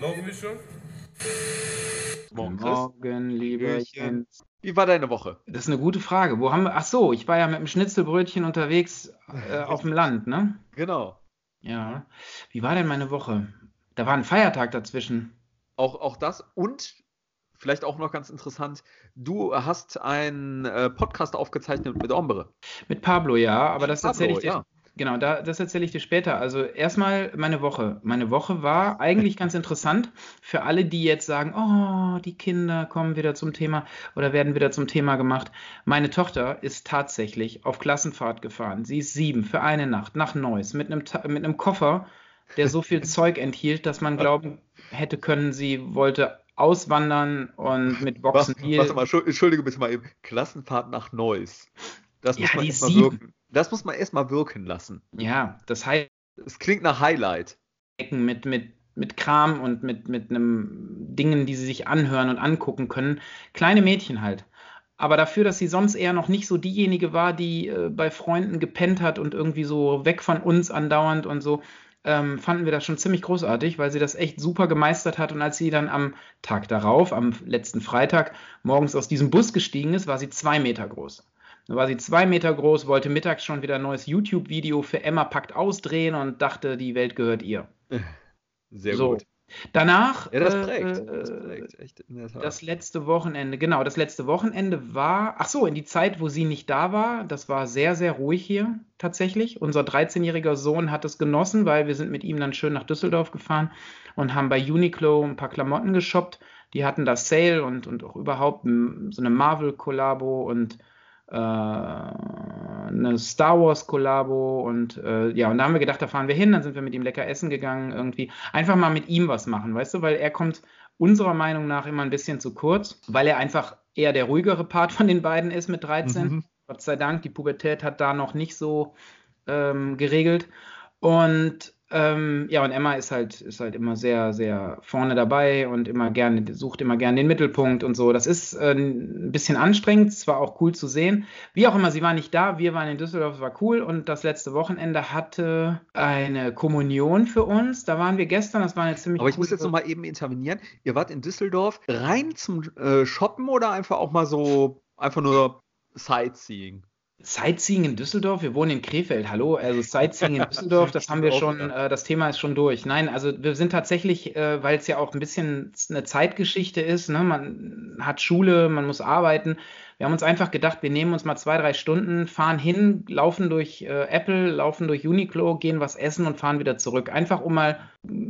Laufen wir schon? Morgen, Chris. Morgen, lieber Hallöchen. Jens. Wie war deine Woche? Das ist eine gute Frage. Wo haben wir. Ach so, ich war ja mit dem Schnitzelbrötchen unterwegs äh, auf dem Land, ne? Genau. Ja. Wie war denn meine Woche? Da war ein Feiertag dazwischen. Auch, auch das und vielleicht auch noch ganz interessant, du hast einen äh, Podcast aufgezeichnet mit Ombre. Mit Pablo, ja, aber das Pablo, erzähle ich dir. ja. Genau, da, das erzähle ich dir später. Also erstmal meine Woche. Meine Woche war eigentlich ganz interessant für alle, die jetzt sagen, oh, die Kinder kommen wieder zum Thema oder werden wieder zum Thema gemacht. Meine Tochter ist tatsächlich auf Klassenfahrt gefahren. Sie ist sieben für eine Nacht nach Neuss mit einem, mit einem Koffer, der so viel Zeug enthielt, dass man glauben hätte können, sie wollte auswandern und mit Was, Boxen warte mal, Schu- entschuldige bitte mal eben. Klassenfahrt nach Neuss. Das Ja, muss man die erstmal wirken. Das muss man erstmal wirken lassen. Ja, das heißt, Es klingt nach Highlight. Ecken mit, mit, mit Kram und mit, mit einem Dingen, die sie sich anhören und angucken können. Kleine Mädchen halt. Aber dafür, dass sie sonst eher noch nicht so diejenige war, die äh, bei Freunden gepennt hat und irgendwie so weg von uns andauernd und so, ähm, fanden wir das schon ziemlich großartig, weil sie das echt super gemeistert hat. Und als sie dann am Tag darauf, am letzten Freitag, morgens aus diesem Bus gestiegen ist, war sie zwei Meter groß. Da war sie zwei Meter groß, wollte mittags schon wieder ein neues YouTube-Video für Emma packt ausdrehen und dachte, die Welt gehört ihr. Sehr So. gut. Danach, Ja, das äh, prägt. äh, Das prägt. Echt das letzte Wochenende, genau, das letzte Wochenende war, ach so, in die Zeit, wo sie nicht da war, das war sehr, sehr ruhig hier tatsächlich. Unser 13-jähriger Sohn hat es genossen, weil wir sind mit ihm dann schön nach Düsseldorf gefahren und haben bei Uniqlo ein paar Klamotten geshoppt. Die hatten da Sale und, und auch überhaupt so eine Marvel-Kollabo und äh, eine Star Wars-Kollabo und äh, ja, und da haben wir gedacht, da fahren wir hin, dann sind wir mit ihm lecker essen gegangen, irgendwie. Einfach mal mit ihm was machen, weißt du, weil er kommt unserer Meinung nach immer ein bisschen zu kurz, weil er einfach eher der ruhigere Part von den beiden ist mit 13. Mhm. Gott sei Dank, die Pubertät hat da noch nicht so ähm, geregelt. Und ähm, ja, und Emma ist halt, ist halt immer sehr, sehr vorne dabei und immer gerne, sucht immer gerne den Mittelpunkt und so. Das ist äh, ein bisschen anstrengend, es war auch cool zu sehen. Wie auch immer, sie war nicht da, wir waren in Düsseldorf, es war cool. Und das letzte Wochenende hatte eine Kommunion für uns. Da waren wir gestern, das war eine ziemlich Aber ich muss jetzt noch mal eben intervenieren. Ihr wart in Düsseldorf rein zum äh, Shoppen oder einfach auch mal so, einfach nur Sightseeing? Sightseeing in Düsseldorf, wir wohnen in Krefeld, hallo, also Sightseeing in Düsseldorf, das haben wir schon, äh, das Thema ist schon durch. Nein, also wir sind tatsächlich, äh, weil es ja auch ein bisschen eine Zeitgeschichte ist, ne? man hat Schule, man muss arbeiten. Wir haben uns einfach gedacht, wir nehmen uns mal zwei, drei Stunden, fahren hin, laufen durch äh, Apple, laufen durch Uniqlo, gehen was essen und fahren wieder zurück. Einfach um mal,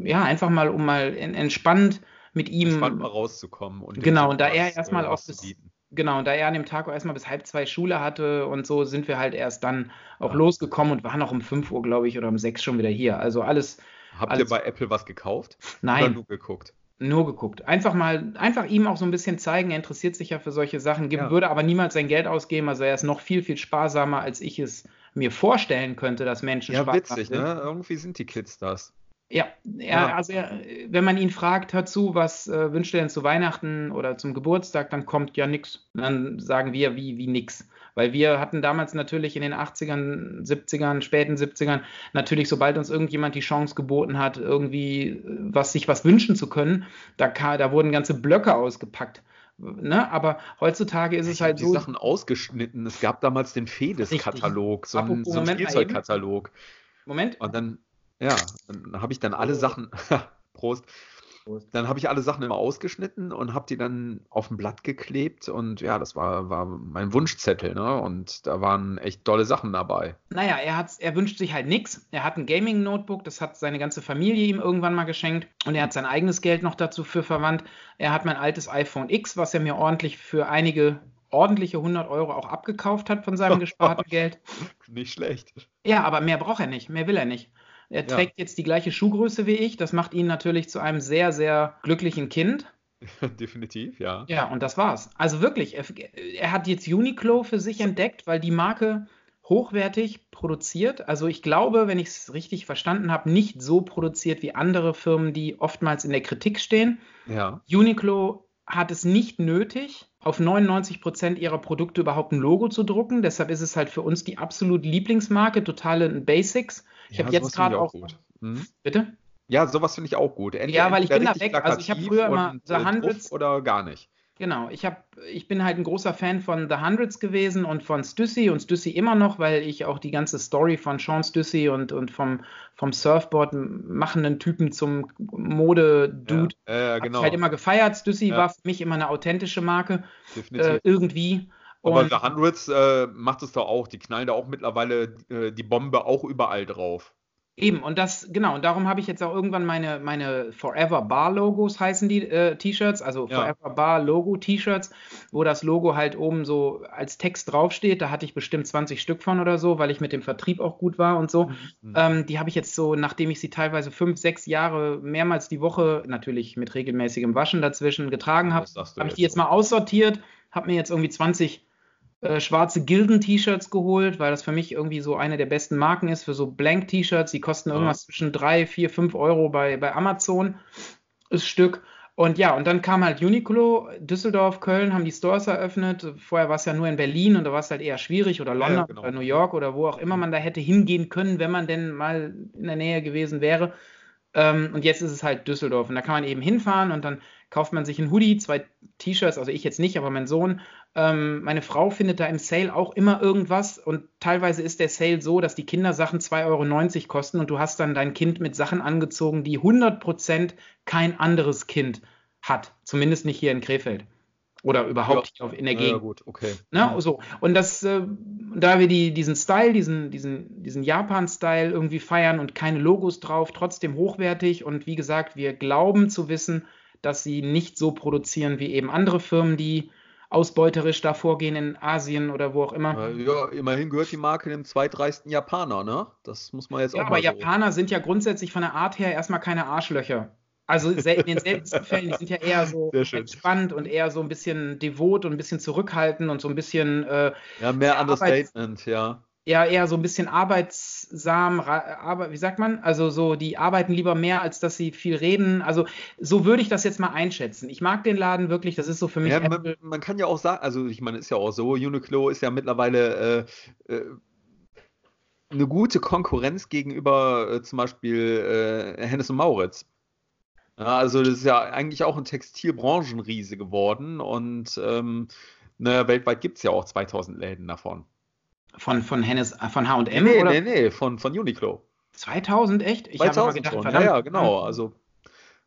ja, einfach mal, um mal en- entspannt mit ihm Spannend mal rauszukommen. Und Genau, und da er erstmal äh, auch bis-. Genau, und da er an dem Tag auch erstmal bis halb zwei Schule hatte und so, sind wir halt erst dann auch Ja. losgekommen und waren auch um 5 Uhr, glaube ich, oder um 6 schon wieder hier. Also alles, Habt alles- ihr bei Apple was gekauft? Oder nein, nur geguckt? nur geguckt. Einfach mal, einfach ihm auch so ein bisschen zeigen, er interessiert sich ja für solche Sachen, gibt, Ja. würde aber niemals sein Geld ausgeben. Also er ist noch viel, viel sparsamer, als ich es mir vorstellen könnte, dass Menschen Ja, sparsam witzig, sind. ne? Irgendwie sind die Kids das. Ja, er, Ja. also er, wenn man ihn fragt, hör zu, was äh, wünscht er denn zu Weihnachten oder zum Geburtstag, dann kommt ja nix. Und dann sagen wir, wie, wie nix. Weil wir hatten damals natürlich in den 80ern, 70ern, späten 70ern, natürlich, sobald uns irgendjemand die Chance geboten hat, irgendwie äh, was, sich was wünschen zu können, da, da wurden ganze Blöcke ausgepackt. Ne? Aber heutzutage ist es Ich hab halt die so. Sachen ausgeschnitten. Es gab damals den Fedes-Katalog, so einen, so einen. Spielzeugkatalog. Moment. Und dann, ja, dann habe ich dann alle Sachen, Prost, dann habe ich alle Sachen immer ausgeschnitten und habe die dann auf ein Blatt geklebt und ja, das war, war mein Wunschzettel, ne? Und da waren echt tolle Sachen dabei. Naja, er, hat's, er wünscht sich halt nichts. Er hat ein Gaming-Notebook, das hat seine ganze Familie ihm irgendwann mal geschenkt und er hat sein eigenes Geld noch dazu für verwandt. Er hat mein altes iPhone X, was er mir ordentlich für einige ordentliche 100 Euro auch abgekauft hat von seinem gesparten Geld. Nicht schlecht. Ja, aber mehr braucht er nicht, mehr will er nicht. Er Ja. trägt jetzt die gleiche Schuhgröße wie ich. Das macht ihn natürlich zu einem sehr, sehr glücklichen Kind. Definitiv, ja. Ja, und das war's. Also wirklich, er, er hat jetzt Uniqlo für sich entdeckt, weil die Marke hochwertig produziert. Also ich glaube, wenn ich es richtig verstanden habe, nicht so produziert wie andere Firmen, die oftmals in der Kritik stehen. Ja. Uniqlo hat es nicht nötig, auf 99 Prozent ihrer Produkte überhaupt ein Logo zu drucken. Deshalb ist es halt für uns die absolut Lieblingsmarke, totale Basics. Ich ja, habe jetzt gerade ich auch. gut. Hm? Bitte? Ja, sowas finde ich auch gut. Entweder, ja, weil ich bin da weg. Also ich habe früher immer The äh, Hundreds oder gar nicht. Genau, ich, hab, ich bin halt ein großer Fan von The Hundreds gewesen und von Stussy und Stussy immer noch, weil ich auch die ganze Story von Sean Stussy und, und vom, vom Surfboard machenden Typen zum Mode-Dude ja, ja, genau. ich halt immer gefeiert. Stussy ja. war für mich immer eine authentische Marke. Definitiv. Äh, irgendwie. Aber The Hundreds äh, macht es doch auch. Die knallen da auch mittlerweile äh, die Bombe auch überall drauf. Eben, und das, genau, und darum habe ich jetzt auch irgendwann meine, meine Forever Bar Logos heißen die äh, T-Shirts, also ja. Forever Bar Logo T-Shirts, wo das Logo halt oben so als Text draufsteht. Da hatte ich bestimmt 20 Stück von oder so, weil ich mit dem Vertrieb auch gut war und so. Mhm. Ähm, die habe ich jetzt so, nachdem ich sie teilweise fünf, sechs Jahre mehrmals die Woche, natürlich mit regelmäßigem Waschen dazwischen getragen habe, habe ich die jetzt mal aussortiert, habe mir jetzt irgendwie 20 äh, schwarze Gilden-T-Shirts geholt, weil das für mich irgendwie so eine der besten Marken ist für so Blank-T-Shirts. Die kosten irgendwas ja. zwischen 3, 4, 5 Euro bei, bei Amazon das Stück. Und ja, und dann kam halt Uniqlo, Düsseldorf, Köln haben die Stores eröffnet. Vorher war es ja nur in Berlin und da war es halt eher schwierig oder London ja, genau. oder New York oder wo auch immer man da hätte hingehen können, wenn man denn mal in der Nähe gewesen wäre. Ähm, und jetzt ist es halt Düsseldorf und da kann man eben hinfahren und dann kauft man sich ein Hoodie, zwei T-Shirts, also ich jetzt nicht, aber mein Sohn. Ähm, meine Frau findet da im Sale auch immer irgendwas und teilweise ist der Sale so, dass die Kindersachen 2,90 Euro kosten und du hast dann dein Kind mit Sachen angezogen, die 100% kein anderes Kind hat. Zumindest nicht hier in Krefeld. Oder überhaupt ja, hier auf, in der Gegend. Ja, gut, okay. Ne? So. Und das, äh, da wir die, diesen Style, diesen, diesen, diesen Japan-Style irgendwie feiern und keine Logos drauf, trotzdem hochwertig und wie gesagt, wir glauben zu wissen, dass sie nicht so produzieren wie eben andere Firmen, die ausbeuterisch da vorgehen in Asien oder wo auch immer. Ja, immerhin gehört die Marke dem zweitreichsten Japaner, ne? Das muss man jetzt ja, auch mal aber so. Japaner sind ja grundsätzlich von der Art her erstmal keine Arschlöcher. Also in den seltensten Fällen, die sind ja eher so entspannt und eher so ein bisschen devot und ein bisschen zurückhaltend und so ein bisschen. Äh, ja, mehr Understatement, ja ja eher so ein bisschen arbeitsam, aber wie sagt man? Also so, die arbeiten lieber mehr, als dass sie viel reden. Also so würde ich das jetzt mal einschätzen. Ich mag den Laden wirklich, das ist so für mich. Ja, man, man, kann ja auch sagen, also ich meine, ist ja auch so, Uniqlo ist ja mittlerweile äh, äh, eine gute Konkurrenz gegenüber äh, zum Beispiel äh, Hennes und Mauritz. Ja, also das ist ja eigentlich auch ein Textilbranchenriese geworden und ähm, naja, weltweit gibt es ja auch 2000 Läden davon. Von, von Hennes, äh, von H&M? Nee, oder? nee, nee, von, von Uniqlo. 2000, echt? Ich habe immer gedacht, schon. verdammt. Ja, ja, genau. Also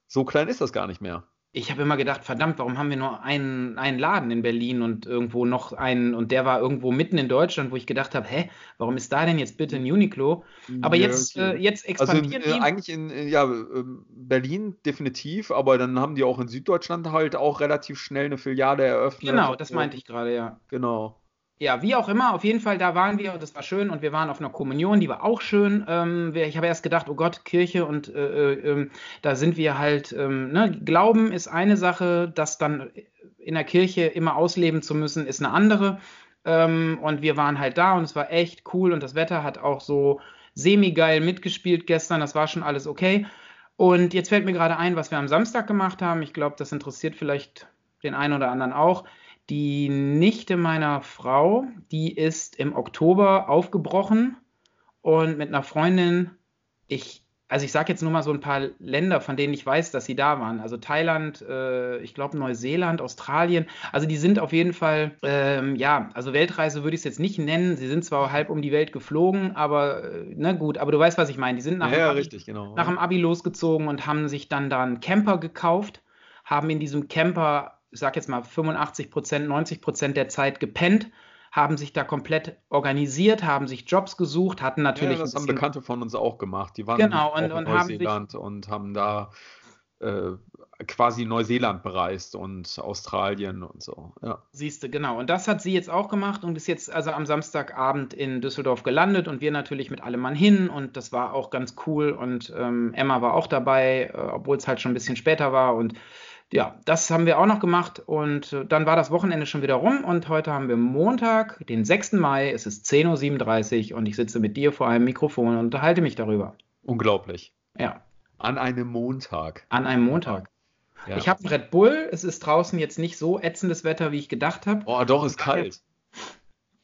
so klein ist das gar nicht mehr. Ich habe immer gedacht, verdammt, warum haben wir nur einen, einen Laden in Berlin und irgendwo noch einen, und der war irgendwo mitten in Deutschland, wo ich gedacht habe, hä, warum ist da denn jetzt bitte ein Uniqlo? Aber ja, jetzt, okay. äh, jetzt expandieren also äh, Eigentlich in, äh, ja, ähm, Berlin definitiv, aber dann haben die auch in Süddeutschland halt auch relativ schnell eine Filiale eröffnet. Genau, das meinte ich gerade, ja. Genau ja, wie auch immer, auf jeden Fall, da waren wir und das war schön und wir waren auf einer Kommunion, die war auch schön. Ähm, ich habe erst gedacht, oh Gott, Kirche und äh, äh, ähm, da sind wir halt, ähm, ne? Glauben ist eine Sache, das dann in der Kirche immer ausleben zu müssen, ist eine andere. Ähm, und wir waren halt da und es war echt cool und das Wetter hat auch so semi-geil mitgespielt gestern, das war schon alles okay. Und jetzt fällt mir gerade ein, was wir am Samstag gemacht haben. Ich glaube, das interessiert vielleicht den einen oder anderen auch. Die Nichte meiner Frau, die ist im Oktober aufgebrochen und mit einer Freundin, ich, also ich sage jetzt nur mal so ein paar Länder, von denen ich weiß, dass sie da waren. Also Thailand, äh, ich glaube Neuseeland, Australien. Also die sind auf jeden Fall, ähm, ja, also Weltreise würde ich es jetzt nicht nennen. Sie sind zwar halb um die Welt geflogen, aber äh, na gut, aber du weißt, was ich meine. Die sind nach, ja, dem, Abi, richtig, genau. nach dem Abi losgezogen und haben sich dann da einen Camper gekauft, haben in diesem Camper ich sage jetzt mal 85 Prozent, 90 Prozent der Zeit gepennt, haben sich da komplett organisiert, haben sich Jobs gesucht, hatten natürlich. Ja, das haben Bekannte von uns auch gemacht. Die waren genau, und, in und Neuseeland sich, und haben da äh, quasi Neuseeland bereist und Australien und so. Ja. Siehst du, genau. Und das hat sie jetzt auch gemacht und ist jetzt also am Samstagabend in Düsseldorf gelandet und wir natürlich mit allem Mann hin und das war auch ganz cool und ähm, Emma war auch dabei, äh, obwohl es halt schon ein bisschen später war und ja, das haben wir auch noch gemacht und äh, dann war das Wochenende schon wieder rum und heute haben wir Montag, den 6. Mai, es ist 10.37 Uhr und ich sitze mit dir vor einem Mikrofon und unterhalte mich darüber. Unglaublich. Ja. An einem Montag. An einem Montag. Ja. Ich habe Red Bull, es ist draußen jetzt nicht so ätzendes Wetter, wie ich gedacht habe. Oh, doch, ist kalt.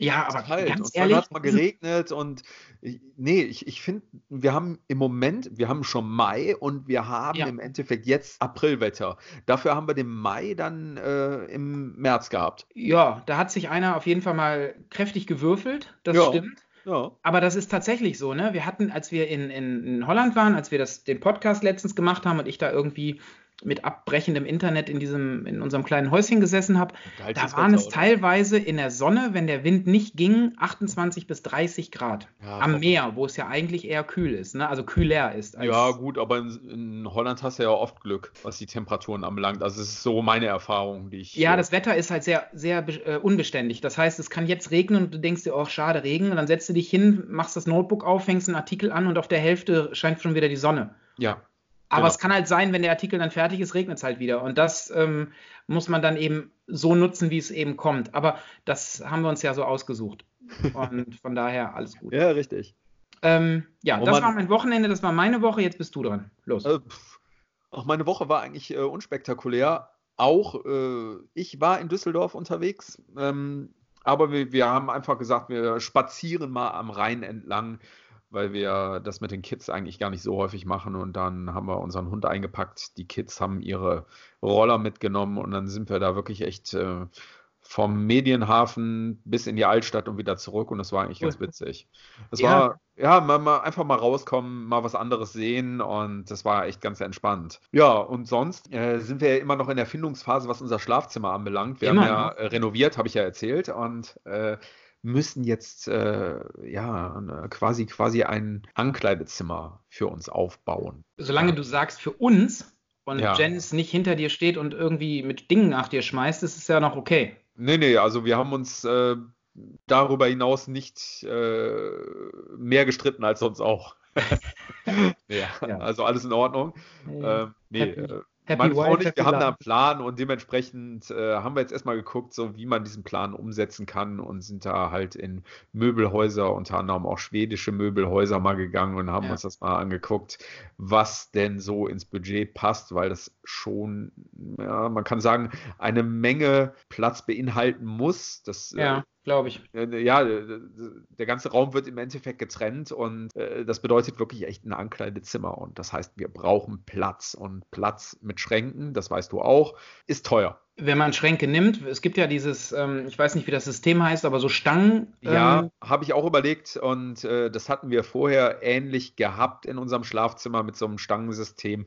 Ja, aber kalt. ganz und ehrlich, dann hat es mal geregnet und ich, nee, ich, ich finde, wir haben im Moment, wir haben schon Mai und wir haben Ja. im Endeffekt jetzt Aprilwetter. Dafür haben wir den Mai dann äh, im März gehabt. ja, da hat sich einer auf jeden Fall mal kräftig gewürfelt, das Ja. stimmt. Ja. Aber das ist tatsächlich so, ne? Wir hatten, als wir in, in, in Holland waren, als wir das, den Podcast letztens gemacht haben und ich da irgendwie mit abbrechendem Internet in diesem, in unserem kleinen Häuschen gesessen habe, da waren es teilweise in der Sonne, wenn der Wind nicht ging, 28 bis 30 Grad. Ja, Am. Meer, wo es ja eigentlich eher kühl ist, ne? Also kühler ist. Ja, gut, aber in, in Holland hast du ja oft Glück, was die Temperaturen anbelangt. Also, es ist so meine Erfahrung, die ich. Ja, das Wetter ist halt sehr, sehr äh, unbeständig. Das heißt, es kann jetzt regnen und du denkst dir, oh, schade, Regen. Und dann setzt du dich hin, machst das Notebook auf, fängst einen Artikel an und auf der Hälfte scheint schon wieder die Sonne. Ja, Aber Genau. es kann halt sein, wenn der Artikel dann fertig ist, regnet es halt wieder. Und das ähm, muss man dann eben so nutzen, wie es eben kommt. Aber das haben wir uns ja so ausgesucht. Und von daher alles gut. ja, richtig. Ähm, ja, Oh das war mein Wochenende, das war meine Woche. Jetzt bist du dran. Los. Äh, auch meine Woche war eigentlich äh, unspektakulär. Auch äh, ich war in Düsseldorf unterwegs, ähm, aber wir, wir haben einfach gesagt, wir spazieren mal am Rhein entlang, weil wir das mit den Kids eigentlich gar nicht so häufig machen. Und dann haben wir unseren Hund eingepackt. Die Kids haben ihre Roller mitgenommen und dann sind wir da wirklich echt äh, vom Medienhafen bis in die Altstadt und wieder zurück. Und das war eigentlich ganz witzig. Das Ja. war ja, mal, mal einfach mal rauskommen, mal was anderes sehen und das war echt ganz entspannt. Ja, und sonst äh, sind wir ja immer noch in der Findungsphase, was unser Schlafzimmer anbelangt. Wir Immer haben ja äh, renoviert, habe ich ja erzählt, und äh, müssen jetzt äh, ja eine- quasi quasi ein Ankleidezimmer für uns aufbauen. Solange du sagst, für uns und Ja. Jens nicht hinter dir steht und irgendwie mit Dingen nach dir schmeißt, ist es ja noch okay. Nee, nee, also wir haben uns äh, darüber hinaus nicht äh, mehr gestritten als sonst auch. ja, Ja. also alles in Ordnung. Ähm, nee, Happy- äh, happy meine Frau und ich, wir haben da einen Plan und dementsprechend äh, haben wir jetzt erstmal geguckt, so wie man diesen Plan umsetzen kann und sind da halt in Möbelhäuser, unter anderem auch schwedische Möbelhäuser mal gegangen und haben Ja. uns das mal angeguckt, was denn so ins Budget passt, weil das schon, ja, man kann sagen, eine Menge Platz beinhalten muss. Das äh, Ja, glaube ich. äh, Ja, der ganze Raum wird im Endeffekt getrennt und äh, das bedeutet wirklich echt ein Ankleidezimmer. Und das heißt, wir brauchen Platz. Und Platz mit Schränken, das weißt du auch, ist teuer. Wenn man Schränke nimmt, es gibt ja dieses, ähm, ich weiß nicht, wie das System heißt, aber so Stangen. Ja, ähm, habe ich auch überlegt und äh, das hatten wir vorher ähnlich gehabt in unserem Schlafzimmer mit so einem Stangensystem.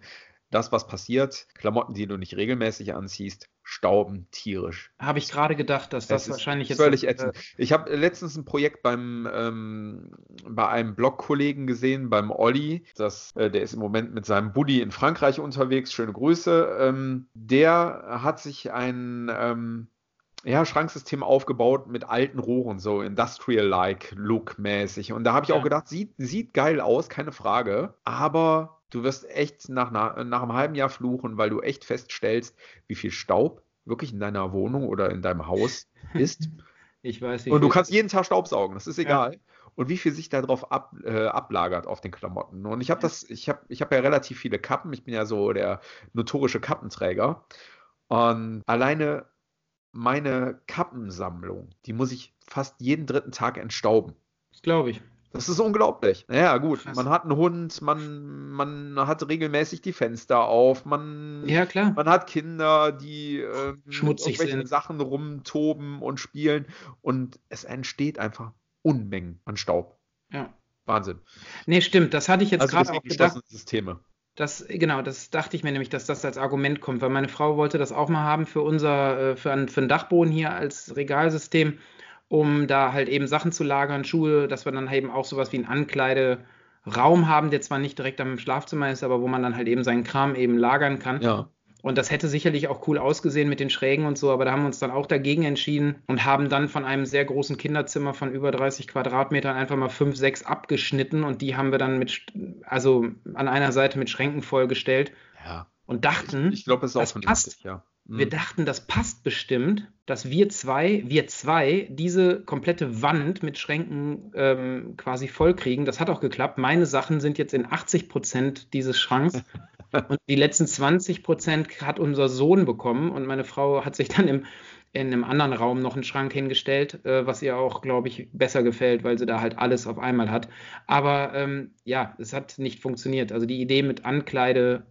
Das, was passiert, Klamotten, die du nicht regelmäßig anziehst, stauben tierisch. Habe ich gerade gedacht, dass das ist wahrscheinlich jetzt. völlig äh, ätzend. Ich habe letztens ein Projekt beim ähm, bei einem Blogkollegen gesehen, beim Olli. Das, äh, der ist im Moment mit seinem Buddy in Frankreich unterwegs. Schöne Grüße. Ähm, der hat sich ein ähm, ja, Schranksystem aufgebaut mit alten Rohren, so Industrial-like Look mäßig. Und da habe ich Ja. auch gedacht, sieht, sieht geil aus, keine Frage. Aber du wirst echt nach, nach, nach einem halben Jahr fluchen, weil du echt feststellst, wie viel Staub wirklich in deiner Wohnung oder in deinem Haus ist. Ich weiß nicht. Und du kannst jeden Tag Staubsaugen, das ist Ja. egal. Und wie viel sich darauf ab, äh, ablagert auf den Klamotten. Und ich habe das, ich habe ich hab ja relativ viele Kappen. Ich bin ja so der notorische Kappenträger. Und alleine meine Kappensammlung, die muss ich fast jeden dritten Tag entstauben. Das glaube ich. Das ist unglaublich. Naja, gut, Krass. man hat einen Hund, man, man hat regelmäßig die Fenster auf, man, Ja, klar. man hat Kinder, die äh, mit Schmutzig irgendwelchen sind. Sachen rumtoben und spielen und es entsteht einfach Unmengen an Staub. Ja. Wahnsinn. Nee, stimmt. Das hatte ich jetzt also gerade auch gedacht. Systeme. Das, genau, das dachte ich mir nämlich, dass das als Argument kommt, weil meine Frau wollte das auch mal haben für unser, äh, für einen, für einen Dachboden hier als Regalsystem, um da halt eben Sachen zu lagern, Schuhe, dass wir dann eben auch sowas wie einen Ankleideraum haben, der zwar nicht direkt am Schlafzimmer ist, aber wo man dann halt eben seinen Kram eben lagern kann. Ja. Und das hätte sicherlich auch cool ausgesehen mit den Schrägen und so, aber da haben wir uns dann auch dagegen entschieden und haben dann von einem sehr großen Kinderzimmer von über 30 Quadratmetern einfach mal fünf, sechs abgeschnitten und die haben wir dann mit, also an einer Seite mit Schränken vollgestellt ja. und dachten, Ich glaube, es ist auch das passt. ja. Wir Mhm. dachten, das passt bestimmt, dass wir zwei, wir zwei, diese komplette Wand mit Schränken ähm, quasi vollkriegen. Das hat auch geklappt. Meine Sachen sind jetzt in 80 Prozent dieses Schranks. Und die letzten 20 Prozent hat unser Sohn bekommen und meine Frau hat sich dann im, in einem anderen Raum noch einen Schrank hingestellt, äh, was ihr auch, glaube ich, besser gefällt, weil sie da halt alles auf einmal hat. Aber ähm, ja, es hat nicht funktioniert. Also die Idee mit Ankleide,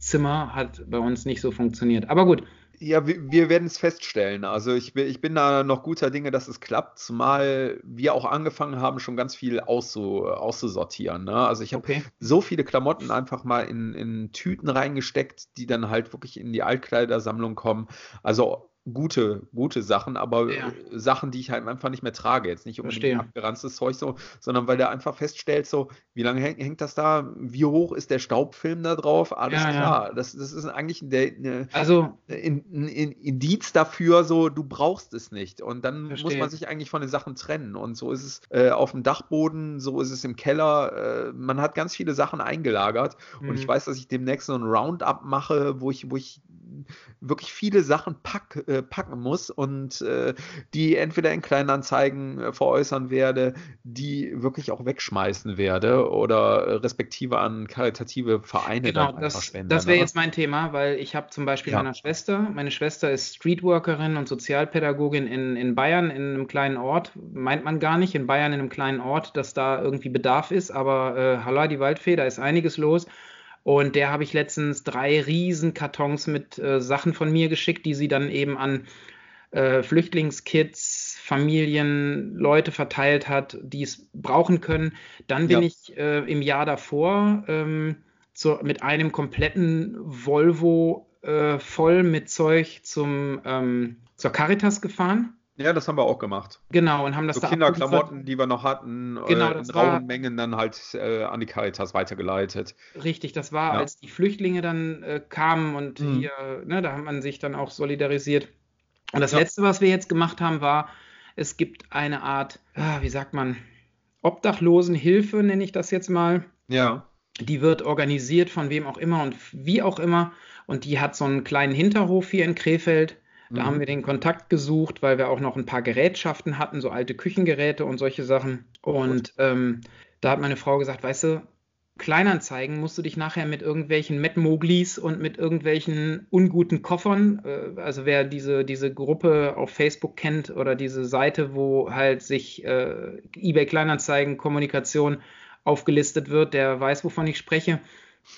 Schlauchzimmer hat bei uns nicht so funktioniert. Aber gut, ja, wir, wir werden es feststellen. Also ich, ich bin da noch guter Dinge, dass es klappt, zumal wir auch angefangen haben, schon ganz viel auszu, auszusortieren. Ne? Also ich habe okay. so viele Klamotten einfach mal in, in Tüten reingesteckt, die dann halt wirklich in die Altkleidersammlung kommen. Also gute, gute Sachen, aber ja. Sachen, die ich halt einfach nicht mehr trage. Jetzt nicht unbedingt Verstehe. abgeranztes Zeug so, sondern weil der einfach feststellt, so, wie lange hängt, hängt das da, wie hoch ist der Staubfilm da drauf? Alles ja, klar. Ja. Das, das ist eigentlich der, ne, also, ein, ein, ein Indiz dafür, so, du brauchst es nicht. Und dann Verstehe. muss man sich eigentlich von den Sachen trennen. Und so ist es äh, auf dem Dachboden, so ist es im Keller. Äh, man hat ganz viele Sachen eingelagert. Mhm. Und ich mhm. weiß, dass ich demnächst so ein Roundup mache, wo ich, wo ich wirklich viele Sachen pack, äh, packen muss und äh, die entweder in Kleinanzeigen äh, veräußern werde, die wirklich auch wegschmeißen werde oder respektive an karitative Vereine genau, dann das, spenden. Das wäre jetzt mein Thema, weil ich habe zum Beispiel ja. meine Schwester, meine Schwester ist Streetworkerin und Sozialpädagogin in, in Bayern, in einem kleinen Ort, meint man gar nicht, in Bayern in einem kleinen Ort, dass da irgendwie Bedarf ist, aber äh, Halla, die Waldfee, da ist einiges los. Und der habe ich letztens drei riesen Kartons mit äh, Sachen von mir geschickt, die sie dann eben an äh, Flüchtlingskids, Familien, Leute verteilt hat, die es brauchen können. Dann bin ja. ich äh, im Jahr davor ähm, zu, mit einem kompletten Volvo äh, voll mit Zeug zum, ähm, zur Caritas gefahren. Ja, das haben wir auch gemacht. Genau, und haben das so da Kinderklamotten, die wir noch hatten, genau, äh, in rauen Mengen dann halt äh, an die Caritas weitergeleitet. Richtig, das war, ja. als die Flüchtlinge dann äh, kamen und mhm. hier, ne, da hat man sich dann auch solidarisiert. Und das ja. Letzte, was wir jetzt gemacht haben, war, es gibt eine Art, ah, wie sagt man, Obdachlosenhilfe, nenne ich das jetzt mal. Ja. Die wird organisiert von wem auch immer und wie auch immer. Und die hat so einen kleinen Hinterhof hier in Krefeld da mhm. haben wir den Kontakt gesucht, weil wir auch noch ein paar Gerätschaften hatten, so alte Küchengeräte und solche Sachen. Und ähm, da hat meine Frau gesagt, weißt du, Kleinanzeigen musst du dich nachher mit irgendwelchen Met Moglis und mit irgendwelchen unguten Koffern, äh, also wer diese, diese Gruppe auf Facebook kennt oder diese Seite, wo halt sich äh, eBay Kleinanzeigen Kommunikation aufgelistet wird, der weiß, wovon ich spreche,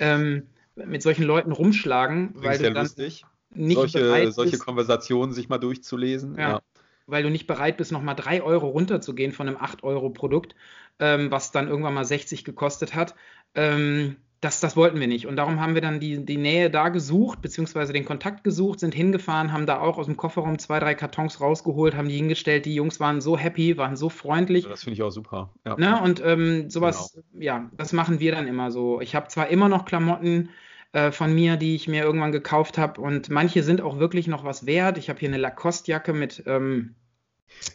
ähm, mit solchen Leuten rumschlagen, weil du dann, lustig nicht solche, bereit solche bist, Konversationen sich mal durchzulesen. Ja, ja. Weil du nicht bereit bist, nochmal 3 Euro runterzugehen von einem 8-Euro-Produkt, ähm, was dann irgendwann mal 60 gekostet hat. Ähm, das, das wollten wir nicht. Und darum haben wir dann die, die Nähe da gesucht, beziehungsweise den Kontakt gesucht, sind hingefahren, haben da auch aus dem Kofferraum zwei, drei Kartons rausgeholt, haben die hingestellt. Die Jungs waren so happy, waren so freundlich. Das finde ich auch super. Ja. Ne? Und ähm, sowas, genau. ja, das machen wir dann immer so. Ich habe zwar immer noch Klamotten, äh, von mir, die ich mir irgendwann gekauft habe. Und manche sind auch wirklich noch was wert. Ich habe hier eine Lacoste-Jacke mit. Ähm,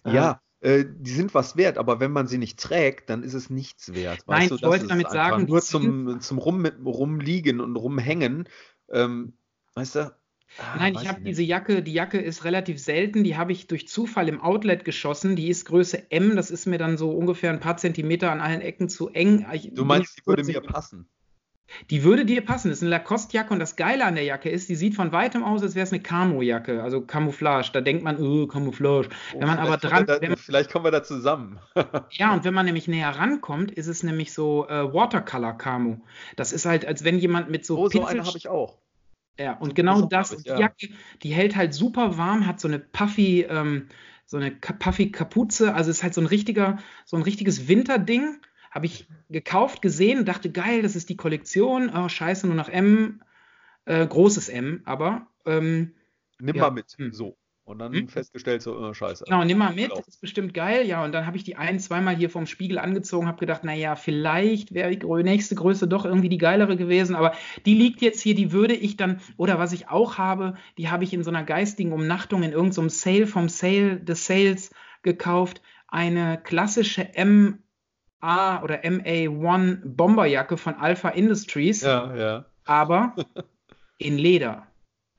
äh, ja, äh, die sind was wert, aber wenn man sie nicht trägt, dann ist es nichts wert. Nein, du, ich wollte damit sagen, nur zum, zum Rum, Rumliegen und Rumhängen. Ähm, weißt du? Ah, Nein, ich habe diese Jacke, die Jacke ist relativ selten, die habe ich durch Zufall im Outlet geschossen. Die ist Größe M, das ist mir dann so ungefähr ein paar Zentimeter an allen Ecken zu eng. Ich, du meinst, die würde mir passen? Die würde dir passen. Das ist eine Lacoste-Jacke und das Geile an der Jacke ist, die sieht von weitem aus, als wäre es eine Camo-Jacke, also Camouflage. Da denkt man, oh, Camouflage. Oh, wenn man aber dran. Da, man, vielleicht kommen wir da zusammen. ja, und wenn man nämlich näher rankommt, ist es nämlich so äh, Watercolor-Camo. Das ist halt, als wenn jemand mit so. Oh, so eine habe ich auch. Ja, und genau das, ich, ja. die Jacke, die hält halt super warm, hat so eine puffy, ähm, so eine puffy Kapuze, also ist halt so ein richtiger, so ein richtiges Winterding habe ich gekauft, gesehen, dachte, geil, das ist die Kollektion. Oh, scheiße, nur nach M. Äh, großes M, aber. Ähm, Nimm ja. mal mit, hm. so. Und dann hm? festgestellt, so, oh, scheiße. Genau, nimm mal mit, das ist bestimmt geil. Ja, und dann habe ich die ein, zweimal hier vom Spiegel angezogen, habe gedacht, naja, vielleicht wäre die nächste Größe doch irgendwie die geilere gewesen, aber die liegt jetzt hier, die würde ich dann, oder was ich auch habe, die habe ich in so einer geistigen Umnachtung in irgendeinem so Sale vom Sale des Sales gekauft. Eine klassische M A oder MA1 Bomberjacke von Alpha Industries. Ja, ja. Aber in Leder.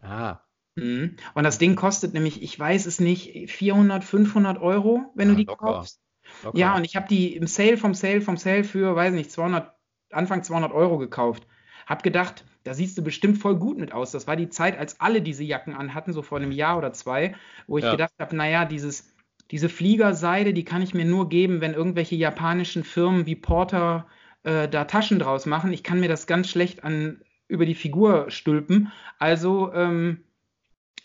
Ah. Mhm. Und das Ding kostet nämlich, ich weiß es nicht, 400, 500 Euro, wenn ja, du die locker. kaufst. Locker. Ja, und ich habe die im Sale, vom Sale, vom Sale für, weiß nicht, 200, Anfang 200 Euro gekauft. Hab gedacht, da siehst du bestimmt voll gut mit aus. Das war die Zeit, als alle diese Jacken anhatten, so vor einem Jahr oder zwei, wo ich ja. gedacht habe, naja, dieses, diese Fliegerseide, die kann ich mir nur geben, wenn irgendwelche japanischen Firmen wie Porter äh, da Taschen draus machen. Ich kann mir das ganz schlecht an, über die Figur stülpen. Also ähm,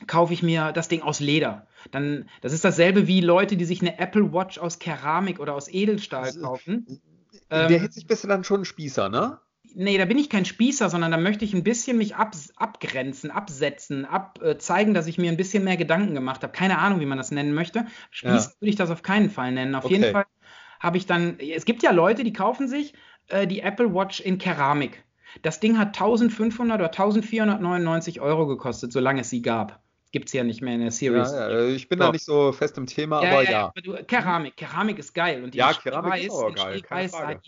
kaufe ich mir das Ding aus Leder. Dann, das ist dasselbe wie Leute, die sich eine Apple Watch aus Keramik oder aus Edelstahl also, kaufen. Der ähm, Hinsicht bist du dann schon ein Spießer, ne? Nee, da bin ich kein Spießer, sondern da möchte ich ein bisschen mich ab, abgrenzen, absetzen, ab, äh, zeigen, dass ich mir ein bisschen mehr Gedanken gemacht habe. Keine Ahnung, wie man das nennen möchte. Spießer ja. würde ich das auf keinen Fall nennen. Auf okay. jeden Fall habe ich dann, es gibt ja Leute, die kaufen sich äh, die Apple Watch in Keramik. Das Ding hat 1500 oder 1499 Euro gekostet, solange es sie gab gibt es ja nicht mehr in der Series. Ja, ja, ich bin so. da nicht so fest im Thema, aber ja. Aber du, Keramik, Keramik ist geil. Und ja, Keramik ist auch geil. Keine Frage.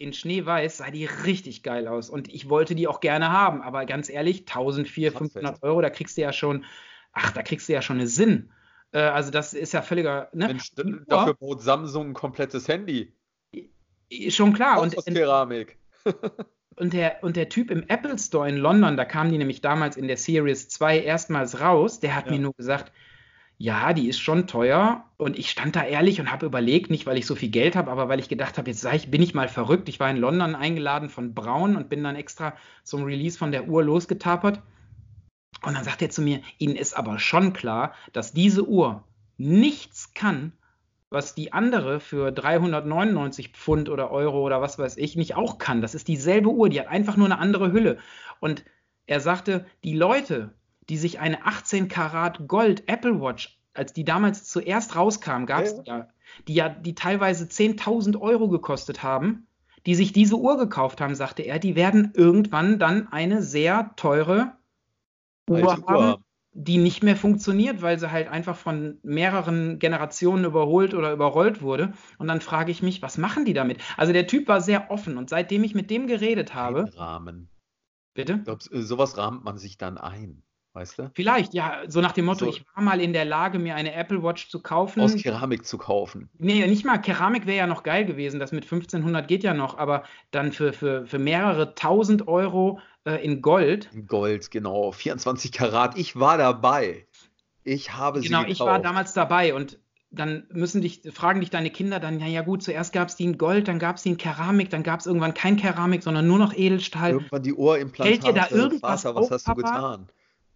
In Schneeweiß sah die richtig geil aus und ich wollte die auch gerne haben, aber ganz ehrlich, 1400, 500 Euro, da kriegst du ja schon, ach, da kriegst du ja schon eine Sinn. Äh, also das ist ja völliger, ne? Mensch, dafür baut Samsung ein komplettes Handy. Schon klar. Und, Keramik. und der, und der Typ im Apple Store in London, da kam die nämlich damals in der Series 2 erstmals raus, der hat ja. mir nur gesagt, ja, die ist schon teuer. Und ich stand da ehrlich und habe überlegt, nicht weil ich so viel Geld habe, aber weil ich gedacht habe, jetzt ich, bin ich mal verrückt. Ich war in London eingeladen von Braun und bin dann extra zum Release von der Uhr losgetapert. Und dann sagt er zu mir, Ihnen ist aber schon klar, dass diese Uhr nichts kann, was die andere für 399 Pfund oder Euro oder was weiß ich nicht auch kann. Das ist dieselbe Uhr, die hat einfach nur eine andere Hülle. Und er sagte, die Leute, die sich eine 18 Karat Gold Apple Watch, als die damals zuerst rauskam, gab es ja. ja, die ja, die teilweise 10.000 Euro gekostet haben, die sich diese Uhr gekauft haben, sagte er, die werden irgendwann dann eine sehr teure Uhr haben, die nicht mehr funktioniert, weil sie halt einfach von mehreren Generationen überholt oder überrollt wurde. Und dann frage ich mich, was machen die damit? Also der Typ war sehr offen und seitdem ich mit dem geredet habe. Rahmen. Bitte? Ich glaube, sowas rahmt man sich dann ein. Weißt du? Vielleicht, ja, so nach dem Motto, so, ich war mal in der Lage, mir eine Apple Watch zu kaufen. Aus Keramik zu kaufen. Nee, nicht mal. Keramik wäre ja noch geil gewesen. Das mit 1500 geht ja noch, aber dann für, für, für mehrere tausend Euro äh, in Gold. In Gold, genau. 24 Karat. Ich war dabei. Ich habe genau, sie Genau, ich war damals dabei und dann müssen dich, fragen dich deine Kinder dann, ja, ja gut, zuerst gab es die in Gold, dann gab es die in Keramik, dann gab es irgendwann kein Keramik, sondern nur noch Edelstahl. Irgendwann die Ohrimplantate. Fällt dir da irgendwas Vater, was auf, hast du getan?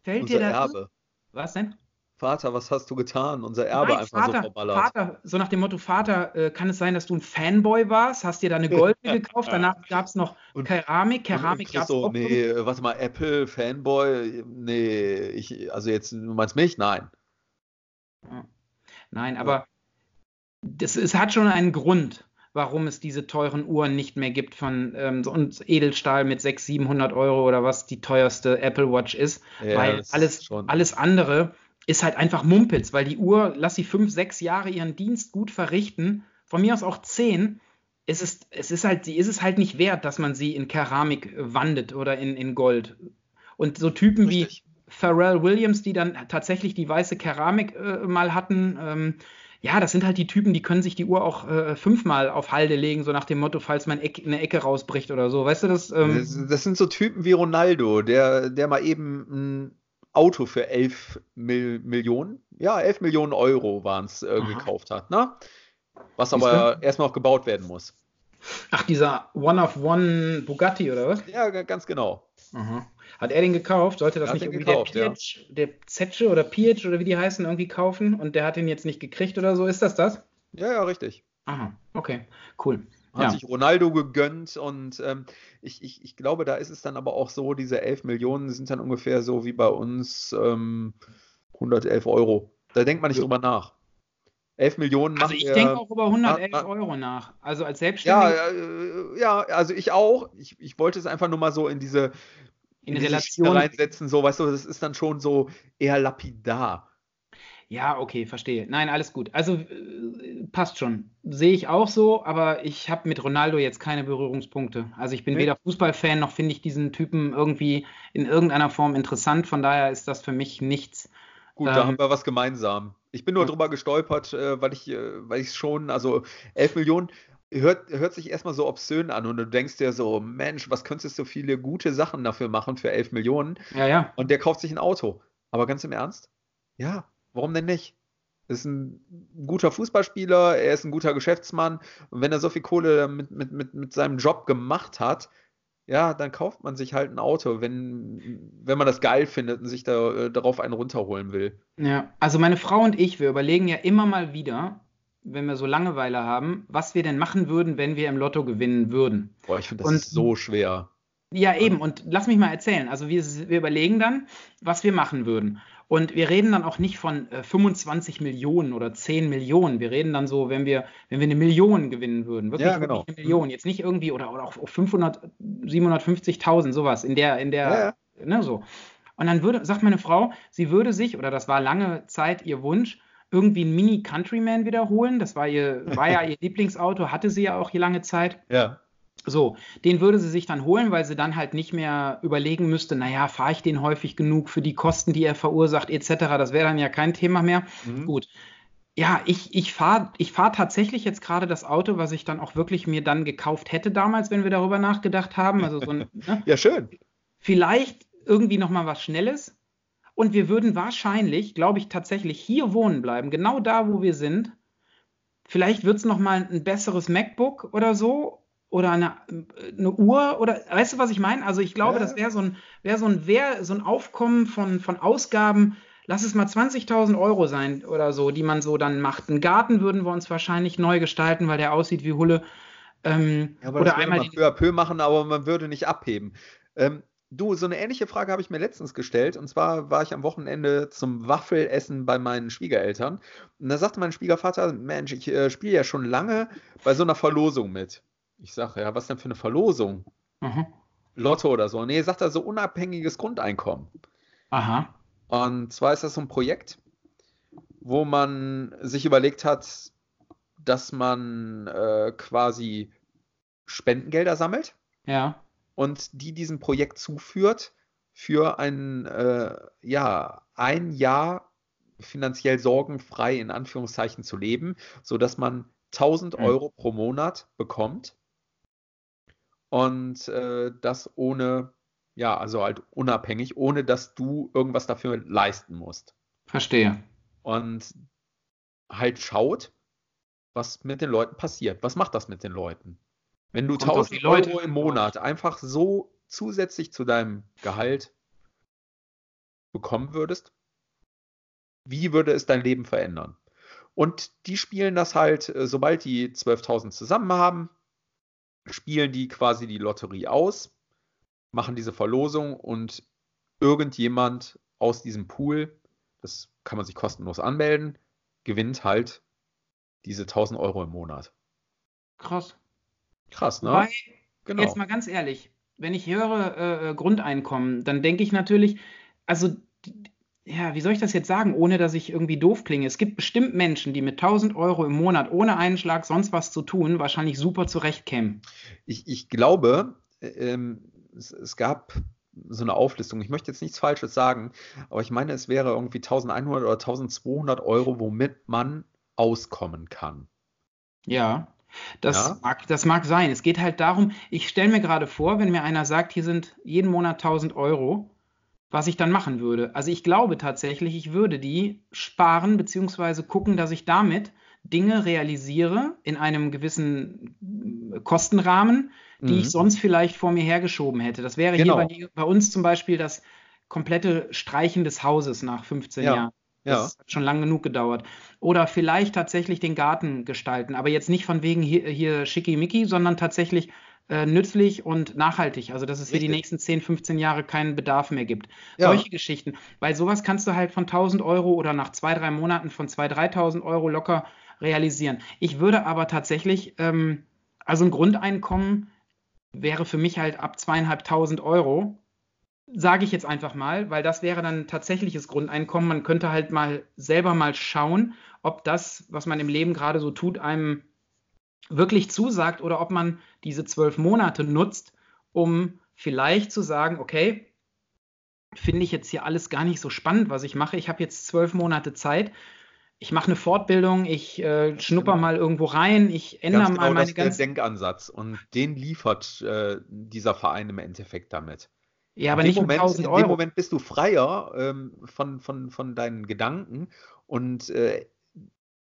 Fällt Unser dir da Erbe. Was denn? Vater, was hast du getan? Unser Erbe Nein, einfach Vater, so verballert. Vater, so nach dem Motto, Vater, äh, kann es sein, dass du ein Fanboy warst? Hast dir da eine goldene gekauft? Danach gab es noch und, Keramik. Keramik gab es so, Nee, noch. warte mal, Apple, Fanboy, nee, ich, also jetzt, du meinst mich? Nein. Nein, aber das, es hat schon einen Grund, warum es diese teuren Uhren nicht mehr gibt von ähm, und Edelstahl mit 600, 700 Euro oder was die teuerste Apple Watch ist, ja, weil alles, alles andere ist halt einfach Mumpitz, weil die Uhr, lass sie fünf, sechs Jahre ihren Dienst gut verrichten, von mir aus auch zehn, es ist, es ist halt, sie ist es halt nicht wert, dass man sie in Keramik wandet oder in, in Gold. Und so Typen Richtig. wie Pharrell Williams, die dann tatsächlich die weiße Keramik äh, mal hatten, ähm, ja, das sind halt die Typen, die können sich die Uhr auch äh, fünfmal auf Halde legen, so nach dem Motto, falls man Eck, eine Ecke rausbricht oder so. Weißt du das, ähm das? das? sind so Typen wie Ronaldo, der, der mal eben ein Auto für 11 Mil Millionen, ja, 11 Millionen Euro waren es, äh, gekauft hat, ne? Was aber erstmal auch gebaut werden muss. Ach, dieser One-of-One Bugatti oder was? Ja, ganz genau. Aha. Hat er den gekauft? Sollte das nicht irgendwie gekauft, der Pietsch, ja. der Zetsche oder Pietsch oder wie die heißen, irgendwie kaufen und der hat den jetzt nicht gekriegt oder so? Ist das das? Ja, ja, richtig. Aha, okay, cool. Hat ja. sich Ronaldo gegönnt und ähm, ich, ich, ich glaube, da ist es dann aber auch so, diese 11 Millionen sind dann ungefähr so wie bei uns ähm, 111 Euro. Da denkt man nicht ja. drüber nach. 11 Millionen Also ich denke auch über 111 na, na, Euro nach. Also als Selbstständiger. Ja, äh, ja, also ich auch. Ich, ich wollte es einfach nur mal so in diese, in, in Relation reinsetzen, so, weißt du, das ist dann schon so eher lapidar. Ja, okay, verstehe. Nein, alles gut. Also äh, passt schon. Sehe ich auch so, aber ich habe mit Ronaldo jetzt keine Berührungspunkte. Also ich bin nee. weder Fußballfan noch finde ich diesen Typen irgendwie in irgendeiner Form interessant. Von daher ist das für mich nichts. Gut, ähm, da haben wir was gemeinsam. Ich bin nur drüber gestolpert, äh, weil ich, äh, weil ich schon, also 11 Millionen, hört, hört sich erstmal so obszön an und du denkst dir so, Mensch, was könntest du viele gute Sachen dafür machen für 11 Millionen? Ja, ja. Und der kauft sich ein Auto. Aber ganz im Ernst? Ja, warum denn nicht? ist ein guter Fußballspieler, er ist ein guter Geschäftsmann. Und wenn er so viel Kohle mit, mit, mit, mit seinem Job gemacht hat, ja, dann kauft man sich halt ein Auto, wenn, wenn man das geil findet und sich da, äh, darauf einen runterholen will. Ja, also meine Frau und ich, wir überlegen ja immer mal wieder, wenn wir so Langeweile haben, was wir denn machen würden, wenn wir im Lotto gewinnen würden. Boah, ich finde das und, so schwer. Ja, eben. Und lass mich mal erzählen. Also wir, wir überlegen dann, was wir machen würden. Und wir reden dann auch nicht von äh, 25 Millionen oder 10 Millionen. Wir reden dann so, wenn wir, wenn wir eine Million gewinnen würden. Wirklich, ja, genau. eine Million. Jetzt nicht irgendwie oder, oder auch 500, 750.000, sowas in der, in der, ja, ja. ne, so. Und dann würde, sagt meine Frau, sie würde sich, oder das war lange Zeit ihr Wunsch, irgendwie ein Mini Countryman wiederholen. Das war ihr, war ja ihr Lieblingsauto, hatte sie ja auch hier lange Zeit. Ja. So, den würde sie sich dann holen, weil sie dann halt nicht mehr überlegen müsste, naja, fahre ich den häufig genug für die Kosten, die er verursacht, etc. Das wäre dann ja kein Thema mehr. Mhm. Gut. Ja, ich, ich fahre ich fahr tatsächlich jetzt gerade das Auto, was ich dann auch wirklich mir dann gekauft hätte damals, wenn wir darüber nachgedacht haben. Also so ein, ne? ja, schön. Vielleicht irgendwie nochmal was Schnelles. Und wir würden wahrscheinlich, glaube ich, tatsächlich hier wohnen bleiben, genau da, wo wir sind. Vielleicht wird es nochmal ein besseres MacBook oder so oder eine, eine Uhr oder weißt du, was ich meine? Also ich glaube, ja. das wäre so ein, wär so, ein, wär so ein Aufkommen von, von Ausgaben, lass es mal 20.000 Euro sein oder so, die man so dann macht. Einen Garten würden wir uns wahrscheinlich neu gestalten, weil der aussieht wie Hulle. Ähm, ja, aber oder das einmal man peu à peu machen, aber man würde nicht abheben. Ähm, du, so eine ähnliche Frage habe ich mir letztens gestellt. Und zwar war ich am Wochenende zum Waffelessen bei meinen Schwiegereltern. Und da sagte mein Schwiegervater, Mensch, ich äh, spiele ja schon lange bei so einer Verlosung mit. Ich sage, ja, was denn für eine Verlosung? Mhm. Lotto oder so. Nee, sagt er so unabhängiges Grundeinkommen. Aha. Und zwar ist das so ein Projekt, wo man sich überlegt hat, dass man äh, quasi Spendengelder sammelt. Ja. Und die diesem Projekt zuführt für ein, äh, ja, ein Jahr finanziell sorgenfrei in Anführungszeichen zu leben, sodass man 1000 mhm. Euro pro Monat bekommt und äh, das ohne, ja, also halt unabhängig, ohne dass du irgendwas dafür leisten musst. Verstehe. Und halt schaut, was mit den Leuten passiert. Was macht das mit den Leuten? Wenn du 1000 Euro im Monat einfach so zusätzlich zu deinem Gehalt bekommen würdest, wie würde es dein Leben verändern? Und die spielen das halt, äh, sobald die 12.000 zusammen haben, spielen die quasi die Lotterie aus, machen diese Verlosung und irgendjemand aus diesem Pool, das kann man sich kostenlos anmelden, gewinnt halt diese 1000 Euro im Monat. Krass. Krass, ne? Weil, genau. Jetzt mal ganz ehrlich, wenn ich höre äh, äh Grundeinkommen, dann denke ich natürlich, also ja, wie soll ich das jetzt sagen, ohne dass ich irgendwie doof klinge? Es gibt bestimmt Menschen, die mit 1000 Euro im Monat ohne einen Schlag sonst was zu tun wahrscheinlich super zurechtkämen. Ich, ich glaube, ähm, es, es, gab so eine Auflistung. Ich möchte jetzt nichts Falsches sagen, aber ich meine, es wäre irgendwie 1100 oder 1200 Euro, womit man auskommen kann. Ja. Das, ja. Mag, das mag sein. Es geht halt darum, ich stelle mir gerade vor, wenn mir einer sagt, hier sind jeden Monat 1000 Euro, was ich dann machen würde. Also ich glaube tatsächlich, ich würde die sparen beziehungsweise gucken, dass ich damit Dinge realisiere in einem gewissen Kostenrahmen, die mhm. ich sonst vielleicht vor mir hergeschoben hätte. Das wäre genau. hier bei, bei, uns zum Beispiel das komplette Streichen des Hauses nach 15 ja. Jahren. Das ja. hat schon lange genug gedauert. Oder vielleicht tatsächlich den Garten gestalten, aber jetzt nicht von wegen hier, hier schickimicki, sondern tatsächlich äh, nützlich und nachhaltig. Also, dass es Richtig. für die nächsten 10, 15 Jahre keinen Bedarf mehr gibt. Ja. Solche Geschichten. Weil sowas kannst du halt von 1000 Euro oder nach zwei, drei Monaten von 2.000, 3.000 Euro locker realisieren. Ich würde aber tatsächlich, ähm, also ein Grundeinkommen wäre für mich halt ab zweieinhalbtausend Euro, sage ich jetzt einfach mal, weil das wäre dann tatsächliches Grundeinkommen. Man könnte halt mal selber mal schauen, ob das, was man im Leben gerade so tut, einem wirklich zusagt oder ob man diese zwölf Monate nutzt, um vielleicht zu sagen, okay, finde ich jetzt hier alles gar nicht so spannend, was ich mache. Ich habe jetzt zwölf Monate Zeit. ich mache eine Fortbildung, ich äh, schnupper genau. mal irgendwo rein, ich ändere genau mal meine das ganze Denkansatz und den liefert äh, dieser Verein im Endeffekt damit. Ja, aber nicht Moment, 1000 Euro. In dem Moment bist du freier ähm, von, von, von deinen Gedanken und äh,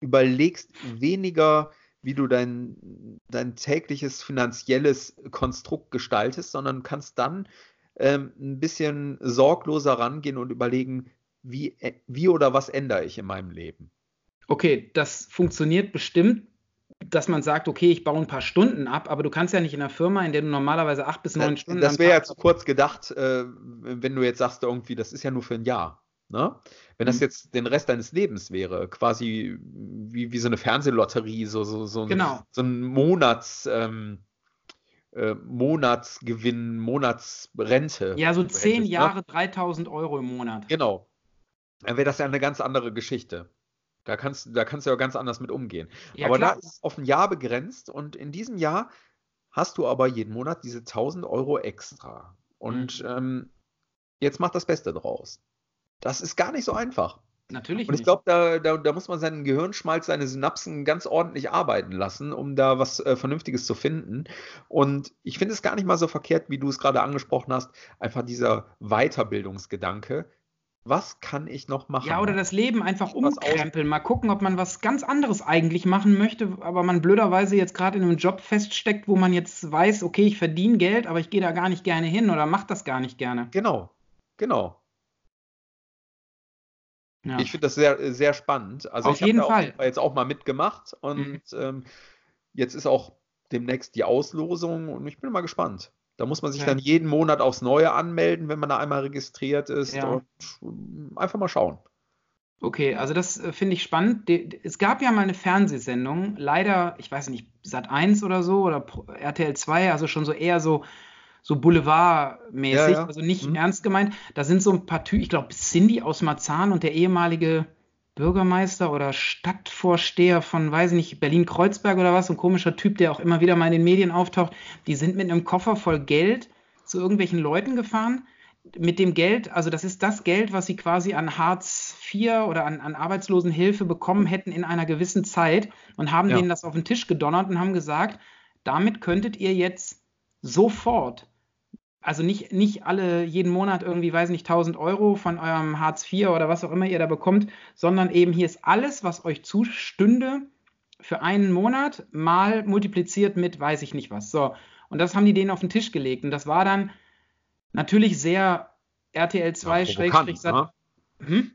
überlegst weniger, wie du dein, dein tägliches finanzielles Konstrukt gestaltest, sondern kannst dann ähm, ein bisschen sorgloser rangehen und überlegen, wie, äh, wie oder was ändere ich in meinem Leben. Okay, das funktioniert bestimmt, dass man sagt, okay, ich baue ein paar Stunden ab, aber du kannst ja nicht in einer Firma, in der du normalerweise acht bis neun Stunden. Das wäre ja zu kurz gedacht, äh, wenn du jetzt sagst, irgendwie, das ist ja nur für ein Jahr. Ne? Wenn das mhm. jetzt den Rest deines Lebens wäre, quasi wie, wie so eine Fernsehlotterie, so, so, so, genau. so ein Monats, ähm, äh, Monatsgewinn, Monatsrente. Ja, so zehn ne? Jahre, ne? 3000 Euro im Monat. Genau. Dann wäre das ja eine ganz andere Geschichte. Da kannst, da kannst du ja ganz anders mit umgehen. Ja, aber klar. da ist es auf ein Jahr begrenzt und in diesem Jahr hast du aber jeden Monat diese 1000 Euro extra. Und mhm. ähm, jetzt mach das Beste draus. Das ist gar nicht so einfach. Natürlich. Und ich glaube, da, da, da, muss man seinen Gehirnschmalz, seine Synapsen ganz ordentlich arbeiten lassen, um da was äh, Vernünftiges zu finden. Und ich finde es gar nicht mal so verkehrt, wie du es gerade angesprochen hast, einfach dieser Weiterbildungsgedanke. Was kann ich noch machen? Ja, oder das Leben einfach umkrempeln. Mal gucken, ob man was ganz anderes eigentlich machen möchte, aber man blöderweise jetzt gerade in einem Job feststeckt, wo man jetzt weiß, okay, ich verdiene Geld, aber ich gehe da gar nicht gerne hin oder mache das gar nicht gerne. Genau, genau. Ja. Ich finde das sehr, sehr spannend. Also Auf ich jeden Fall. jetzt auch mal mitgemacht und mhm. ähm, jetzt ist auch demnächst die Auslosung und ich bin mal gespannt. Da muss man sich ja. dann jeden Monat aufs Neue anmelden, wenn man da einmal registriert ist ja. und ähm, einfach mal schauen. Okay, also das äh, finde ich spannend. Es gab ja mal eine Fernsehsendung, leider, ich weiß nicht, Sat 1 oder so oder RTL 2, also schon so eher so so Boulevardmäßig, ja, ja. also nicht mhm. ernst gemeint. Da sind so ein paar Typen, ich glaube Cindy aus Marzahn und der ehemalige Bürgermeister oder Stadtvorsteher von, weiß ich nicht, Berlin-Kreuzberg oder was, so ein komischer Typ, der auch immer wieder mal in den Medien auftaucht. Die sind mit einem Koffer voll Geld zu irgendwelchen Leuten gefahren. Mit dem Geld, also das ist das Geld, was sie quasi an Hartz IV oder an, an Arbeitslosenhilfe bekommen hätten in einer gewissen Zeit und haben ja. denen das auf den Tisch gedonnert und haben gesagt, damit könntet ihr jetzt sofort also nicht, nicht alle jeden Monat irgendwie, weiß nicht, 1000 Euro von eurem Hartz IV oder was auch immer ihr da bekommt, sondern eben hier ist alles, was euch zustünde für einen Monat mal multipliziert mit weiß ich nicht was. So. Und das haben die denen auf den Tisch gelegt. Und das war dann natürlich sehr RTL 2 ja, Schrägstrich ne? hm?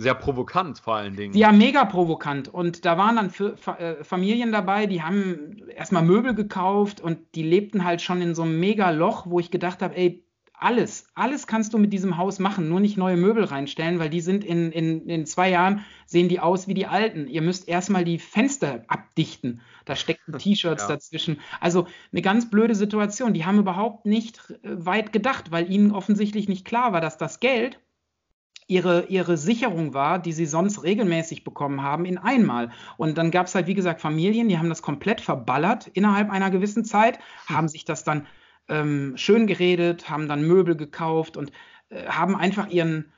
Sehr provokant vor allen Dingen. Ja, mega provokant. Und da waren dann für, äh, Familien dabei, die haben erstmal Möbel gekauft und die lebten halt schon in so einem mega Loch, wo ich gedacht habe, ey, alles, alles kannst du mit diesem Haus machen, nur nicht neue Möbel reinstellen, weil die sind in, in, in zwei Jahren, sehen die aus wie die alten. Ihr müsst erstmal die Fenster abdichten. Da stecken T-Shirts ja. dazwischen. Also eine ganz blöde Situation. Die haben überhaupt nicht äh, weit gedacht, weil ihnen offensichtlich nicht klar war, dass das Geld, ihre, ihre Sicherung war, die sie sonst regelmäßig bekommen haben, in einmal. Und dann gab es halt, wie gesagt, Familien, die haben das komplett verballert innerhalb einer gewissen Zeit, haben sich das dann ähm, schön geredet, haben dann Möbel gekauft und äh, haben einfach ihren,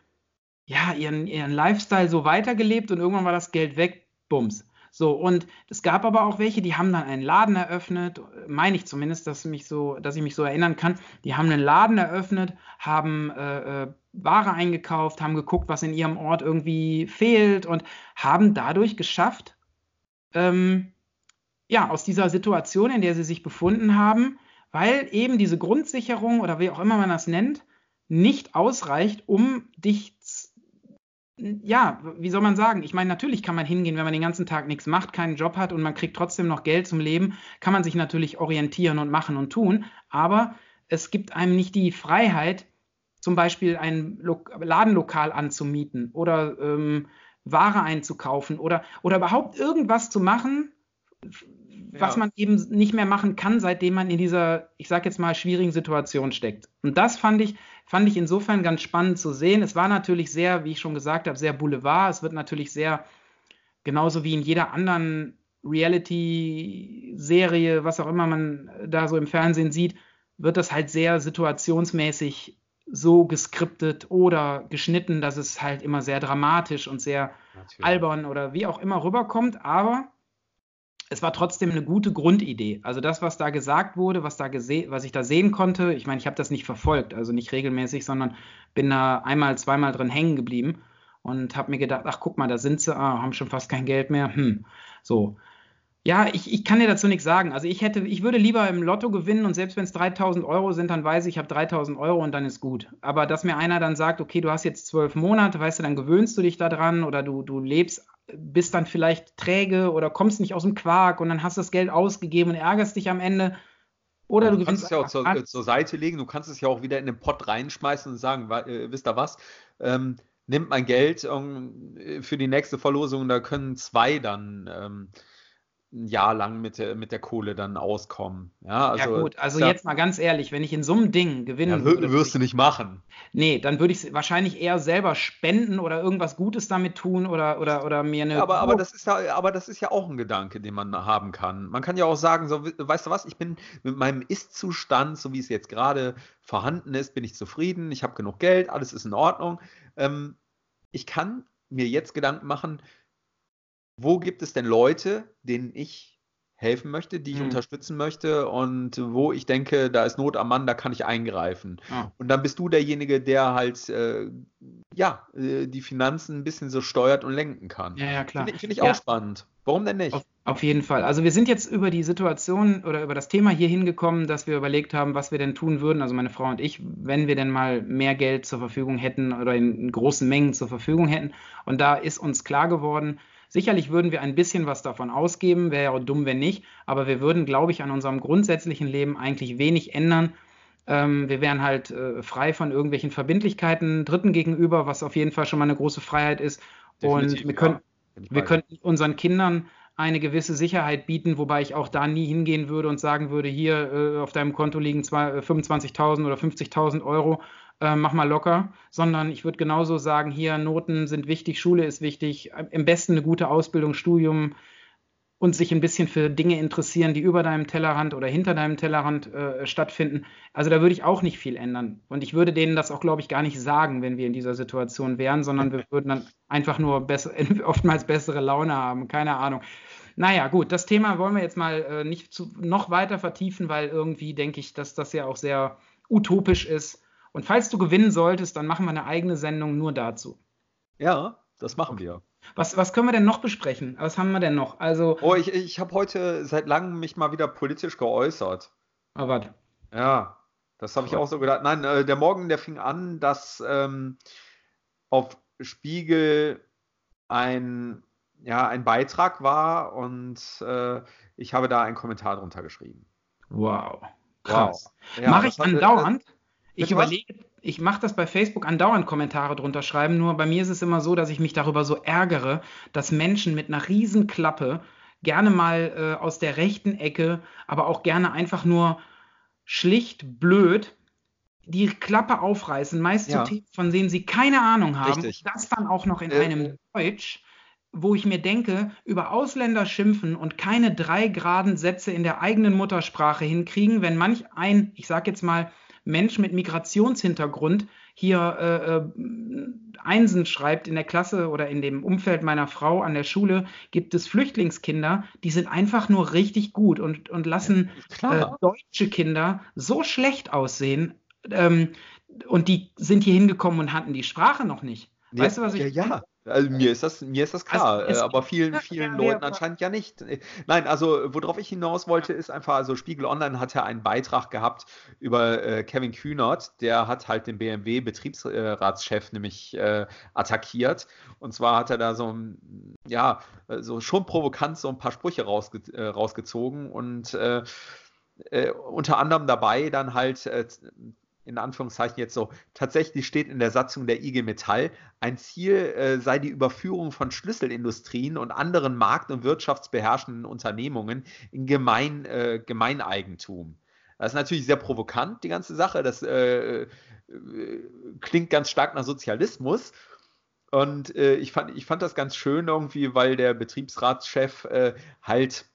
ja, ihren, ihren Lifestyle so weitergelebt und irgendwann war das Geld weg, bums. So, und es gab aber auch welche, die haben dann einen Laden eröffnet, meine ich zumindest, dass, mich so, dass ich mich so erinnern kann. Die haben einen Laden eröffnet, haben äh, äh, Ware eingekauft, haben geguckt, was in ihrem Ort irgendwie fehlt und haben dadurch geschafft, ähm, ja, aus dieser Situation, in der sie sich befunden haben, weil eben diese Grundsicherung oder wie auch immer man das nennt, nicht ausreicht, um dich ja, wie soll man sagen? Ich meine, natürlich kann man hingehen, wenn man den ganzen Tag nichts macht, keinen Job hat und man kriegt trotzdem noch Geld zum Leben, kann man sich natürlich orientieren und machen und tun, aber es gibt einem nicht die Freiheit, zum Beispiel ein Lo Ladenlokal anzumieten oder ähm, Ware einzukaufen oder, oder überhaupt irgendwas zu machen, was ja. man eben nicht mehr machen kann, seitdem man in dieser, ich sag jetzt mal, schwierigen Situation steckt. Und das fand ich, fand ich insofern ganz spannend zu sehen. Es war natürlich sehr, wie ich schon gesagt habe, sehr Boulevard. Es wird natürlich sehr, genauso wie in jeder anderen Reality-Serie, was auch immer man da so im Fernsehen sieht, wird das halt sehr situationsmäßig so geskriptet oder geschnitten, dass es halt immer sehr dramatisch und sehr Natürlich. albern oder wie auch immer rüberkommt, aber es war trotzdem eine gute Grundidee. Also das, was da gesagt wurde, was, da was ich da sehen konnte, ich meine, ich habe das nicht verfolgt, also nicht regelmäßig, sondern bin da einmal, zweimal drin hängen geblieben und habe mir gedacht, ach guck mal, da sind sie, ah, haben schon fast kein Geld mehr. Hm, so. Ja, ich, ich kann dir dazu nichts sagen. Also ich hätte, ich würde lieber im Lotto gewinnen und selbst wenn es 3000 Euro sind, dann weiß ich, ich habe 3000 Euro und dann ist gut. Aber dass mir einer dann sagt, okay, du hast jetzt zwölf Monate, weißt du, dann gewöhnst du dich daran oder du, du lebst, bist dann vielleicht träge oder kommst nicht aus dem Quark und dann hast du das Geld ausgegeben und ärgerst dich am Ende. Oder du, du kannst es ja auch zur, zur, Seite legen, du kannst es ja auch wieder in den Pott reinschmeißen und sagen, äh, wisst ihr was? Ähm, nimmt mein Geld um, äh, für die nächste Verlosung, da können zwei dann ähm, ein Jahr lang mit der, mit der Kohle dann auskommen. Ja, also, ja gut, also jetzt mal ganz ehrlich, wenn ich in so einem Ding gewinnen ja, würde. Wirst du nicht machen. Nee, dann würde ich es wahrscheinlich eher selber spenden oder irgendwas Gutes damit tun oder, oder, oder mir eine. aber, aber, das ist ja, aber das ist ja auch ein Gedanke, den man haben kann. Man kann ja auch sagen, so, weißt du was, ich bin mit meinem Ist-Zustand, so wie es jetzt gerade vorhanden ist, bin ich zufrieden, ich habe genug Geld, alles ist in Ordnung. Ähm, ich kann mir jetzt Gedanken machen, wo gibt es denn Leute, denen ich helfen möchte, die ich mhm. unterstützen möchte und wo ich denke, da ist Not am Mann, da kann ich eingreifen. Ja. Und dann bist du derjenige, der halt äh, ja äh, die Finanzen ein bisschen so steuert und lenken kann. Ja, ja, klar. Finde find ich ja. auch spannend. Warum denn nicht? Auf, auf, jeden Fall. Also wir sind jetzt über die Situation oder über das Thema hier hingekommen, dass wir überlegt haben, was wir denn tun würden, also meine Frau und ich, wenn wir denn mal mehr Geld zur Verfügung hätten oder in großen Mengen zur Verfügung hätten. Und da ist uns klar geworden, Sicherlich würden wir ein bisschen was davon ausgeben, wäre ja auch dumm, wenn nicht, aber wir würden, glaube ich, an unserem grundsätzlichen Leben eigentlich wenig ändern. Ähm, wir wären halt äh, frei von irgendwelchen Verbindlichkeiten Dritten gegenüber, was auf jeden Fall schon mal eine große Freiheit ist. Definitiv, Und wir, können, ja. wir könnten unseren Kindern eine gewisse Sicherheit bieten, wobei ich auch da nie hingehen würde und sagen würde, hier äh, auf deinem Konto liegen 25.000 oder 50.000 Euro äh, mach mal locker, sondern ich würde genauso sagen, hier Noten sind wichtig, Schule ist wichtig, im besten eine gute Ausbildung, Studium und sich ein bisschen für Dinge interessieren, die über deinem Tellerrand oder hinter deinem Tellerrand äh, stattfinden. Also da würde ich auch nicht viel ändern. Und ich würde denen das auch, glaube ich, gar nicht sagen, wenn wir in dieser Situation wären, sondern wir würden dann einfach nur besser, oftmals bessere Laune haben. Keine Ahnung. Naja, gut, das Thema wollen wir jetzt mal äh, nicht zu, noch weiter vertiefen, weil irgendwie denke ich, dass das ja auch sehr utopisch ist. Und falls du gewinnen solltest, dann machen wir eine eigene Sendung nur dazu. Ja, das machen wir. Was, was können wir denn noch besprechen? Was haben wir denn noch? Also, oh, ich, ich habe heute seit langem mich mal wieder politisch geäußert. Ah, warte. Ja, das habe ich auch so gedacht. Nein, äh, der Morgen, der fing an, dass ähm, auf Spiegel ein, ja, ein Beitrag war und äh, ich habe da einen Kommentar drunter geschrieben. Wow. Krass. Wow. Ja, Mache ich andauernd? Ich überlege, ich mache das bei Facebook andauernd Kommentare drunter schreiben, nur bei mir ist es immer so, dass ich mich darüber so ärgere, dass Menschen mit einer riesen Klappe gerne mal äh, aus der rechten Ecke, aber auch gerne einfach nur schlicht blöd die Klappe aufreißen, meist ja. zu Themen, von denen sie keine Ahnung haben, Richtig. das dann auch noch in äh, einem Deutsch, wo ich mir denke, über Ausländer schimpfen und keine drei geraden Sätze in der eigenen Muttersprache hinkriegen, wenn manch ein, ich sag jetzt mal, Mensch mit Migrationshintergrund hier äh, äh, Einsen schreibt in der Klasse oder in dem Umfeld meiner Frau an der Schule, gibt es Flüchtlingskinder, die sind einfach nur richtig gut und, und lassen äh, deutsche Kinder so schlecht aussehen. Ähm, und die sind hier hingekommen und hatten die Sprache noch nicht. Weißt ja, du, was ich ja, ja. Also mir ist das, mir ist das klar, also äh, aber vielen, vielen ja, Leuten anscheinend ja nicht. Nein, also worauf ich hinaus wollte, ist einfach, also Spiegel Online hat ja einen Beitrag gehabt über äh, Kevin Kühnert, der hat halt den BMW-Betriebsratschef nämlich äh, attackiert. Und zwar hat er da so, ja, so schon provokant so ein paar Sprüche rausge äh, rausgezogen und äh, äh, unter anderem dabei dann halt in Anführungszeichen jetzt so, tatsächlich steht in der Satzung der IG Metall, ein Ziel äh, sei die Überführung von Schlüsselindustrien und anderen markt- und wirtschaftsbeherrschenden Unternehmungen in Gemein, äh, Gemeineigentum. Das ist natürlich sehr provokant, die ganze Sache. Das äh, äh klingt ganz stark nach Sozialismus. Und äh, ich, fand, ich fand das ganz schön irgendwie, weil der Betriebsratschef äh, halt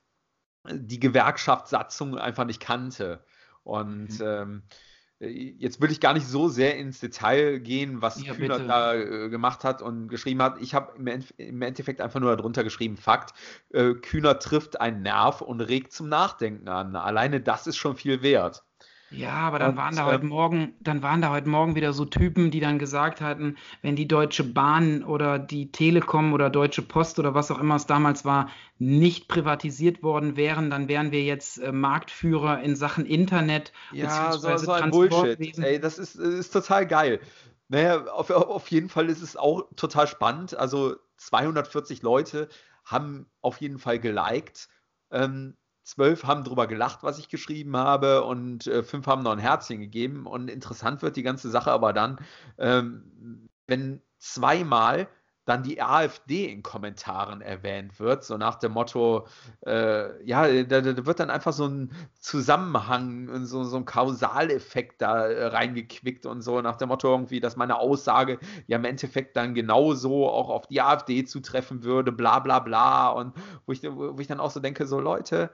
die Gewerkschaftssatzung einfach nicht kannte. Und mhm. ähm, äh, jetzt will ich gar nicht so sehr ins Detail gehen, was ja, Kühner bitte. da äh, gemacht hat und geschrieben hat. Ich habe im, im, Endeffekt einfach nur darunter geschrieben, Fakt, äh, Kühner trifft einen Nerv und regt zum Nachdenken an. Alleine das ist schon viel wert. Ja, aber dann und, waren da heute ähm, Morgen, dann waren da heute Morgen wieder so Typen, die dann gesagt hatten, wenn die Deutsche Bahn oder die Telekom oder Deutsche Post oder was auch immer es damals war, nicht privatisiert worden wären, dann wären wir jetzt äh, Marktführer in Sachen Internet. Ja, so, so ein Bullshit. Ey, das ist, ist total geil. Naja, auf, auf jeden Fall ist es auch total spannend. Also 240 Leute haben auf jeden Fall geliked. Ähm, zwölf haben drüber gelacht, was ich geschrieben habe, und äh, fünf haben noch ein Herzchen gegeben. Und interessant wird die ganze Sache aber dann, ähm, wenn zweimal dann die AfD in Kommentaren erwähnt wird, so nach dem Motto, äh, ja, da, da, wird dann einfach so ein Zusammenhang, so, so ein Kausaleffekt da äh, reingequickt und so, nach dem Motto irgendwie, dass meine Aussage ja im Endeffekt dann genauso auch auf die AfD zutreffen würde, bla bla bla. Und wo ich, wo ich dann auch so denke, so Leute,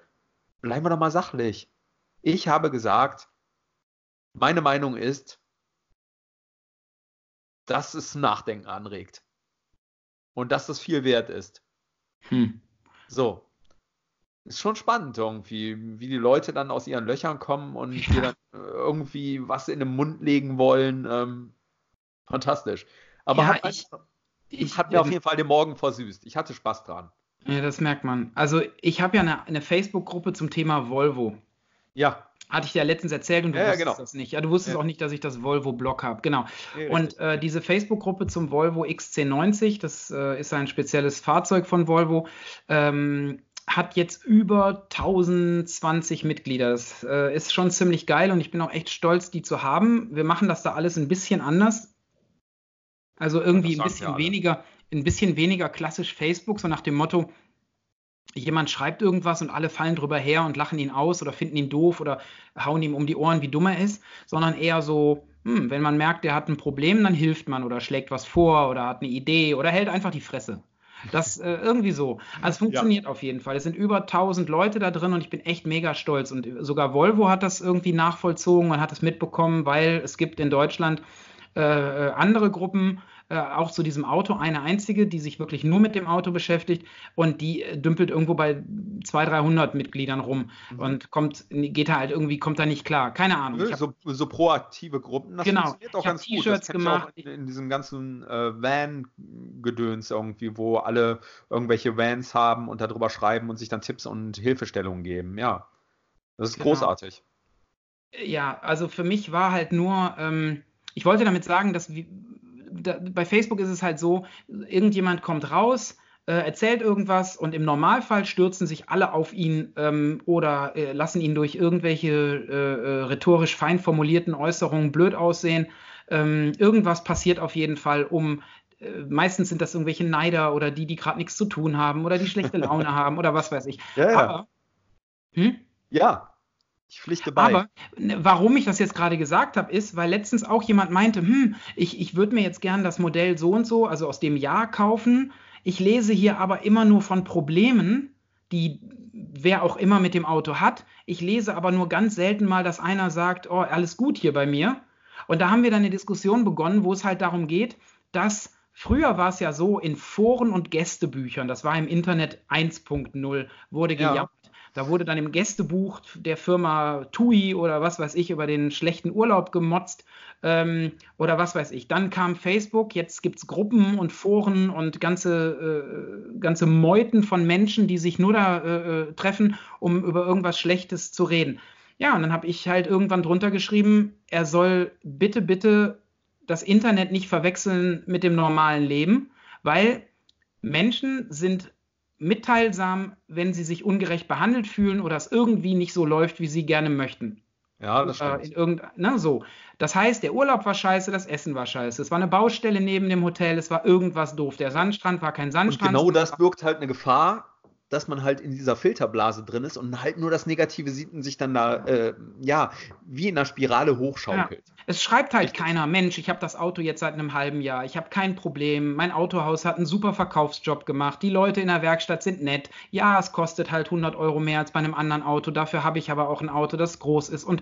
bleiben wir doch mal sachlich. Ich habe gesagt, meine Meinung ist, dass es Nachdenken anregt. Und dass das viel wert ist. Hm. So. Ist schon spannend irgendwie, wie die Leute dann aus ihren Löchern kommen und ja. dann irgendwie was in den Mund legen wollen. Ähm, fantastisch. Aber ja, hat, ich, ich, hat mir auf jeden Fall den Morgen versüßt. Ich hatte Spaß dran. Ja, das merkt man. Also ich habe ja eine, eine Facebook-Gruppe zum Thema Volvo. Ja. Hatte ich dir ja letztens erzählt und du ja, wusstest genau. das nicht. Ja, du wusstest ja. auch nicht, dass ich das Volvo-Blog habe. Genau. Und äh, diese Facebook-Gruppe zum Volvo XC90, das äh, ist ein spezielles Fahrzeug von Volvo, ähm, hat jetzt über 1020 Mitglieder. Das äh, ist schon ziemlich geil und ich bin auch echt stolz, die zu haben. Wir machen das da alles ein bisschen anders. Also irgendwie ein bisschen weniger, ein bisschen weniger klassisch Facebook, so nach dem Motto, jemand schreibt irgendwas und alle fallen drüber her und lachen ihn aus oder finden ihn doof oder hauen ihm um die Ohren, wie dumm er ist, sondern eher so, hm, wenn man merkt, der hat ein Problem, dann hilft man oder schlägt was vor oder hat eine Idee oder hält einfach die Fresse. Das äh, irgendwie so. Also es funktioniert ja. auf jeden Fall. Es sind über 1000 Leute da drin und ich bin echt mega stolz. Und sogar Volvo hat das irgendwie nachvollzogen und hat es mitbekommen, weil es gibt in Deutschland äh, äh andere Gruppen, äh, auch zu diesem Auto eine einzige, die sich wirklich nur mit dem Auto beschäftigt und die äh, dümpelt irgendwo bei 200, 300 Mitgliedern rum mhm. und kommt, geht da halt irgendwie, kommt da nicht klar. Keine Ahnung. Nö, hab, so, so, proaktive Gruppen, das genau, funktioniert auch ganz gut. Das gemacht. In, in, diesem ganzen äh, Van-Gedöns irgendwie, wo alle irgendwelche Vans haben und darüber schreiben und sich dann Tipps und Hilfestellungen geben. Ja, das ist genau. großartig. Ja, also für mich war halt nur, ähm, ich wollte damit sagen, dass da, bei Facebook ist es halt so, irgendjemand kommt raus, äh, erzählt irgendwas und im Normalfall stürzen sich alle auf ihn ähm, oder äh, lassen ihn durch irgendwelche äh, äh rhetorisch fein formulierten Äußerungen blöd aussehen. Ähm, irgendwas passiert auf jeden Fall, um äh, meistens sind das irgendwelche Neider oder die, die gerade nichts zu tun haben oder die schlechte Laune haben oder was weiß ich. Ja, ja. Aber, hm? ja, ich pflichte bei. Aber warum ich das jetzt gerade gesagt habe, ist, weil letztens auch jemand meinte, hm, ich, ich würde mir jetzt gern das Modell so und so, also aus dem Jahr kaufen. Ich lese hier aber immer nur von Problemen, die wer auch immer mit dem Auto hat. Ich lese aber nur ganz selten mal, dass einer sagt, oh, alles gut hier bei mir. Und da haben wir dann eine Diskussion begonnen, wo es halt darum geht, dass Früher war es ja so, in Foren und Gästebüchern, das war im Internet 1.0, wurde gejammert, da wurde dann im Gästebuch der Firma TUI oder was weiß ich über den schlechten Urlaub gemotzt ähm, oder was weiß ich. Dann kam Facebook, jetzt gibt es Gruppen und Foren und ganze, äh, ganze Meuten von Menschen, die sich nur da äh, äh treffen, um über irgendwas Schlechtes zu reden. Ja, und dann habe ich halt irgendwann drunter geschrieben, er soll bitte, bitte das Internet nicht verwechseln mit dem normalen Leben, weil Menschen sind mitteilsam, wenn sie sich ungerecht behandelt fühlen oder es irgendwie nicht so läuft, wie sie gerne möchten. Ja, das stimmt. In irgendein, ne, so. Das heißt, der Urlaub war scheiße, das Essen war scheiße. Es war eine Baustelle neben dem Hotel, es war irgendwas doof. Der Sandstrand war kein Sandstrand. Und genau das birgt halt eine Gefahr, dass man halt in dieser Filterblase drin ist und halt nur das Negative sieht und sich dann da, äh, ja, wie in einer Spirale hochschaukelt. Ja. Es schreibt halt Richtig. keiner, Mensch, ich habe das Auto jetzt seit einem halben Jahr, ich habe kein Problem, mein Autohaus hat einen super Verkaufsjob gemacht, die Leute in der Werkstatt sind nett, ja, es kostet halt 100 Euro mehr als bei einem anderen Auto, dafür habe ich aber auch ein Auto, das groß ist und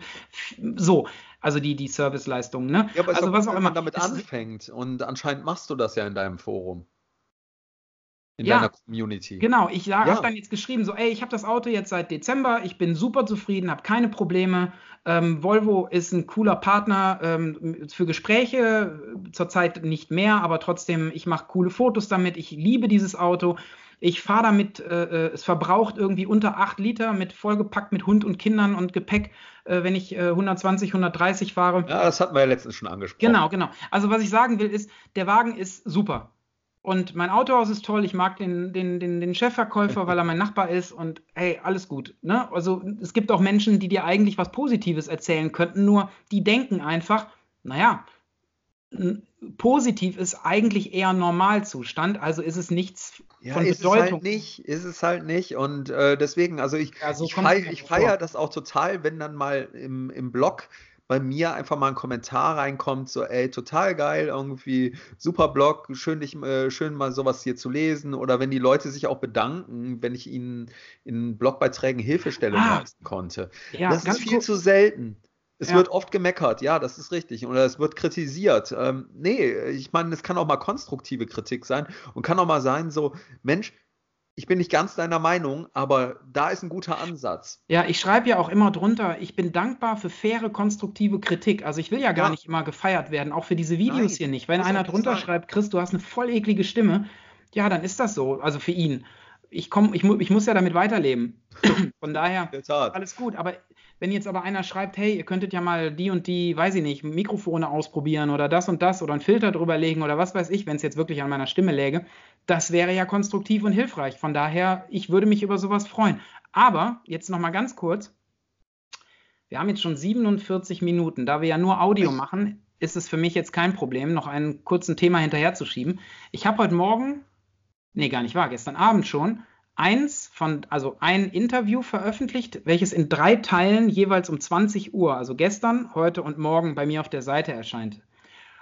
so also die, die Serviceleistungen. Ne? Ja, aber also was auch immer. man damit anfängt und anscheinend machst du das ja in deinem Forum. In ja, deiner Community. Genau, ich ja. habe dann jetzt geschrieben, so, ey, ich habe das Auto jetzt seit Dezember, ich bin super zufrieden, habe keine Probleme. Ähm, Volvo ist ein cooler Partner ähm, für Gespräche, zurzeit nicht mehr, aber trotzdem, ich mache coole Fotos damit, ich liebe dieses Auto. Ich fahre damit, äh, äh es verbraucht irgendwie unter 8 Liter mit vollgepackt mit Hund und Kindern und Gepäck, äh, wenn ich äh, 120, 130 fahre. Ja, das hatten wir ja letztens schon angesprochen. Genau, genau. Also was ich sagen will, ist, der Wagen ist super. Und mein Autohaus ist toll, ich mag den, den, den, den Chefverkäufer, weil er mein Nachbar ist und hey, alles gut. Ne? Also es gibt auch Menschen, die dir eigentlich was Positives erzählen könnten, nur die denken einfach, naja, positiv ist eigentlich eher Normalzustand, also ist es nichts ja, von ist Bedeutung. Es halt nicht, ist es halt nicht. Und äh, deswegen, also ich, ja, so ich, feiere feier das auch total, wenn dann mal im, im Blog bei mir einfach mal ein Kommentar reinkommt, so, ey, total geil, irgendwie super Blog, schön, dich, äh, schön mal sowas hier zu lesen. Oder wenn die Leute sich auch bedanken, wenn ich ihnen in Blogbeiträgen Hilfestellung ah, leisten konnte. Ja, das ist viel zu selten. Es ja. wird oft gemeckert, ja, das ist richtig. Oder es wird kritisiert. Ähm, nee, ich meine, es kann auch mal konstruktive Kritik sein und kann auch mal sein, so, Mensch, ich bin nicht ganz deiner Meinung, aber da ist ein guter Ansatz. Ja, ich schreibe ja auch immer drunter, ich bin dankbar für faire, konstruktive Kritik. Also ich will ja gar ja. nicht immer gefeiert werden, auch für diese Videos Nein, hier nicht. Wenn einer drunter sein. schreibt, Chris, du hast eine voll eklige Stimme, ja, dann ist das so. Also für ihn. Ich, komm, ich, ich muss ja damit weiterleben. Von daher, alles gut. Aber wenn jetzt aber einer schreibt, hey, ihr könntet ja mal die und die, weiß ich nicht, Mikrofone ausprobieren oder das und das oder einen Filter drüber legen oder was weiß ich, wenn es jetzt wirklich an meiner Stimme läge, das wäre ja konstruktiv und hilfreich. Von daher, ich würde mich über sowas freuen. Aber jetzt noch mal ganz kurz. Wir haben jetzt schon 47 Minuten. Da wir ja nur Audio machen, ist es für mich jetzt kein Problem, noch einen kurzen Thema hinterherzuschieben. Ich habe heute Morgen, nee, gar nicht wahr, gestern Abend schon, eins von, also ein Interview veröffentlicht, welches in drei Teilen jeweils um 20 Uhr, also gestern, heute und morgen bei mir auf der Seite erscheint.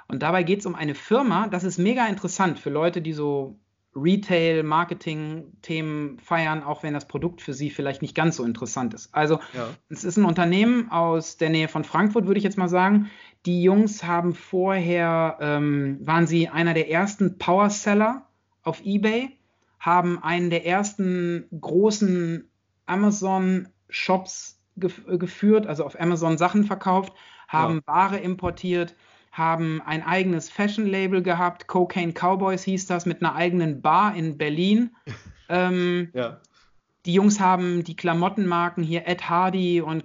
Und dabei geht es um eine Firma, das ist mega interessant für Leute, die so Retail, Marketing-Themen feiern, auch wenn das Produkt für sie vielleicht nicht ganz so interessant ist. Also ja. es ist ein Unternehmen aus der Nähe von Frankfurt, würde ich jetzt mal sagen. Die Jungs haben vorher, ähm, waren sie einer der ersten Power-Seller auf eBay haben einen der ersten großen Amazon-Shops gef geführt, also auf Amazon Sachen verkauft, haben ja. Ware importiert, haben ein eigenes Fashion-Label gehabt, Cocaine Cowboys hieß das, mit einer eigenen Bar in Berlin. ähm, ja. Die Jungs haben die Klamottenmarken hier Ed Hardy und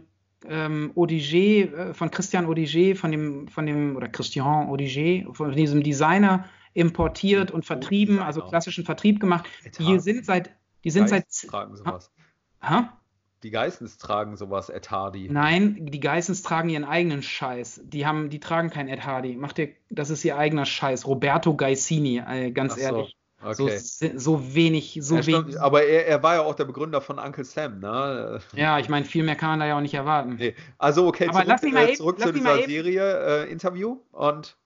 ähm, Odiger, äh, von Christian Odiger, von dem, von dem, oder Christian Odiger, von diesem Designer importiert und vertrieben, also klassischen Vertrieb gemacht. Die sind seit, die sind seit. Tragen sowas. Ha? Die Geissens tragen sowas, Ed Hardy. Nein, die Geissens tragen ihren eigenen Scheiß. Die haben, die tragen kein Ed Hardy. Macht ihr, das ist ihr eigener Scheiß. Roberto Gaissini, äh, ganz so. ehrlich. Okay. So, so, wenig, so ja, wenig. Aber er, er, war ja auch der Begründer von Uncle Sam, ne? Ja, ich meine, viel mehr kann man da ja auch nicht erwarten. Nee. Also, okay, aber zurück, lass mich mal äh, eben, zurück zu dieser Serie, äh, Interview und.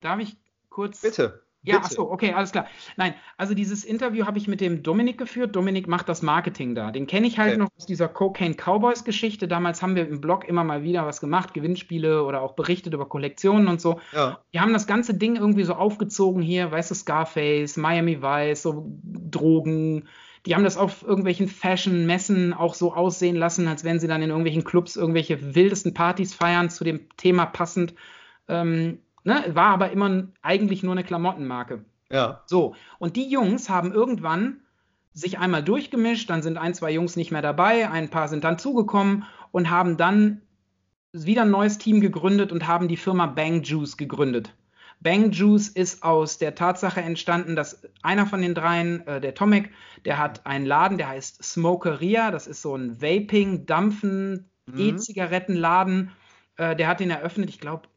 Darf ich kurz. Bitte. Ja, ach so, okay, alles klar. Nein, also dieses Interview habe ich mit dem Dominik geführt. Dominik macht das Marketing da. Den kenne ich halt okay. noch aus dieser Cocaine Cowboys Geschichte. Damals haben wir im Blog immer mal wieder was gemacht, Gewinnspiele oder auch berichtet über Kollektionen und so. Ja. Die haben das ganze Ding irgendwie so aufgezogen hier, weißt du, Scarface, Miami Vice, so Drogen. Die haben das auf irgendwelchen Fashion-Messen auch so aussehen lassen, als wenn sie dann in irgendwelchen Clubs irgendwelche wildesten Partys feiern, zu dem Thema passend. Ähm, Ne? War aber immer eigentlich nur eine Klamottenmarke. Ja. So, und die Jungs haben irgendwann sich einmal durchgemischt, dann sind ein, zwei Jungs nicht mehr dabei, ein paar sind dann zugekommen und haben dann wieder ein neues Team gegründet und haben die Firma Bang Juice gegründet. Bang Juice ist aus der Tatsache entstanden, dass einer von den dreien, äh, der Tomek, der hat einen Laden, der heißt Smokeria, das ist so ein Vaping, Dampfen, mhm. E-Zigarettenladen. Äh, der hat den eröffnet, ich glaube,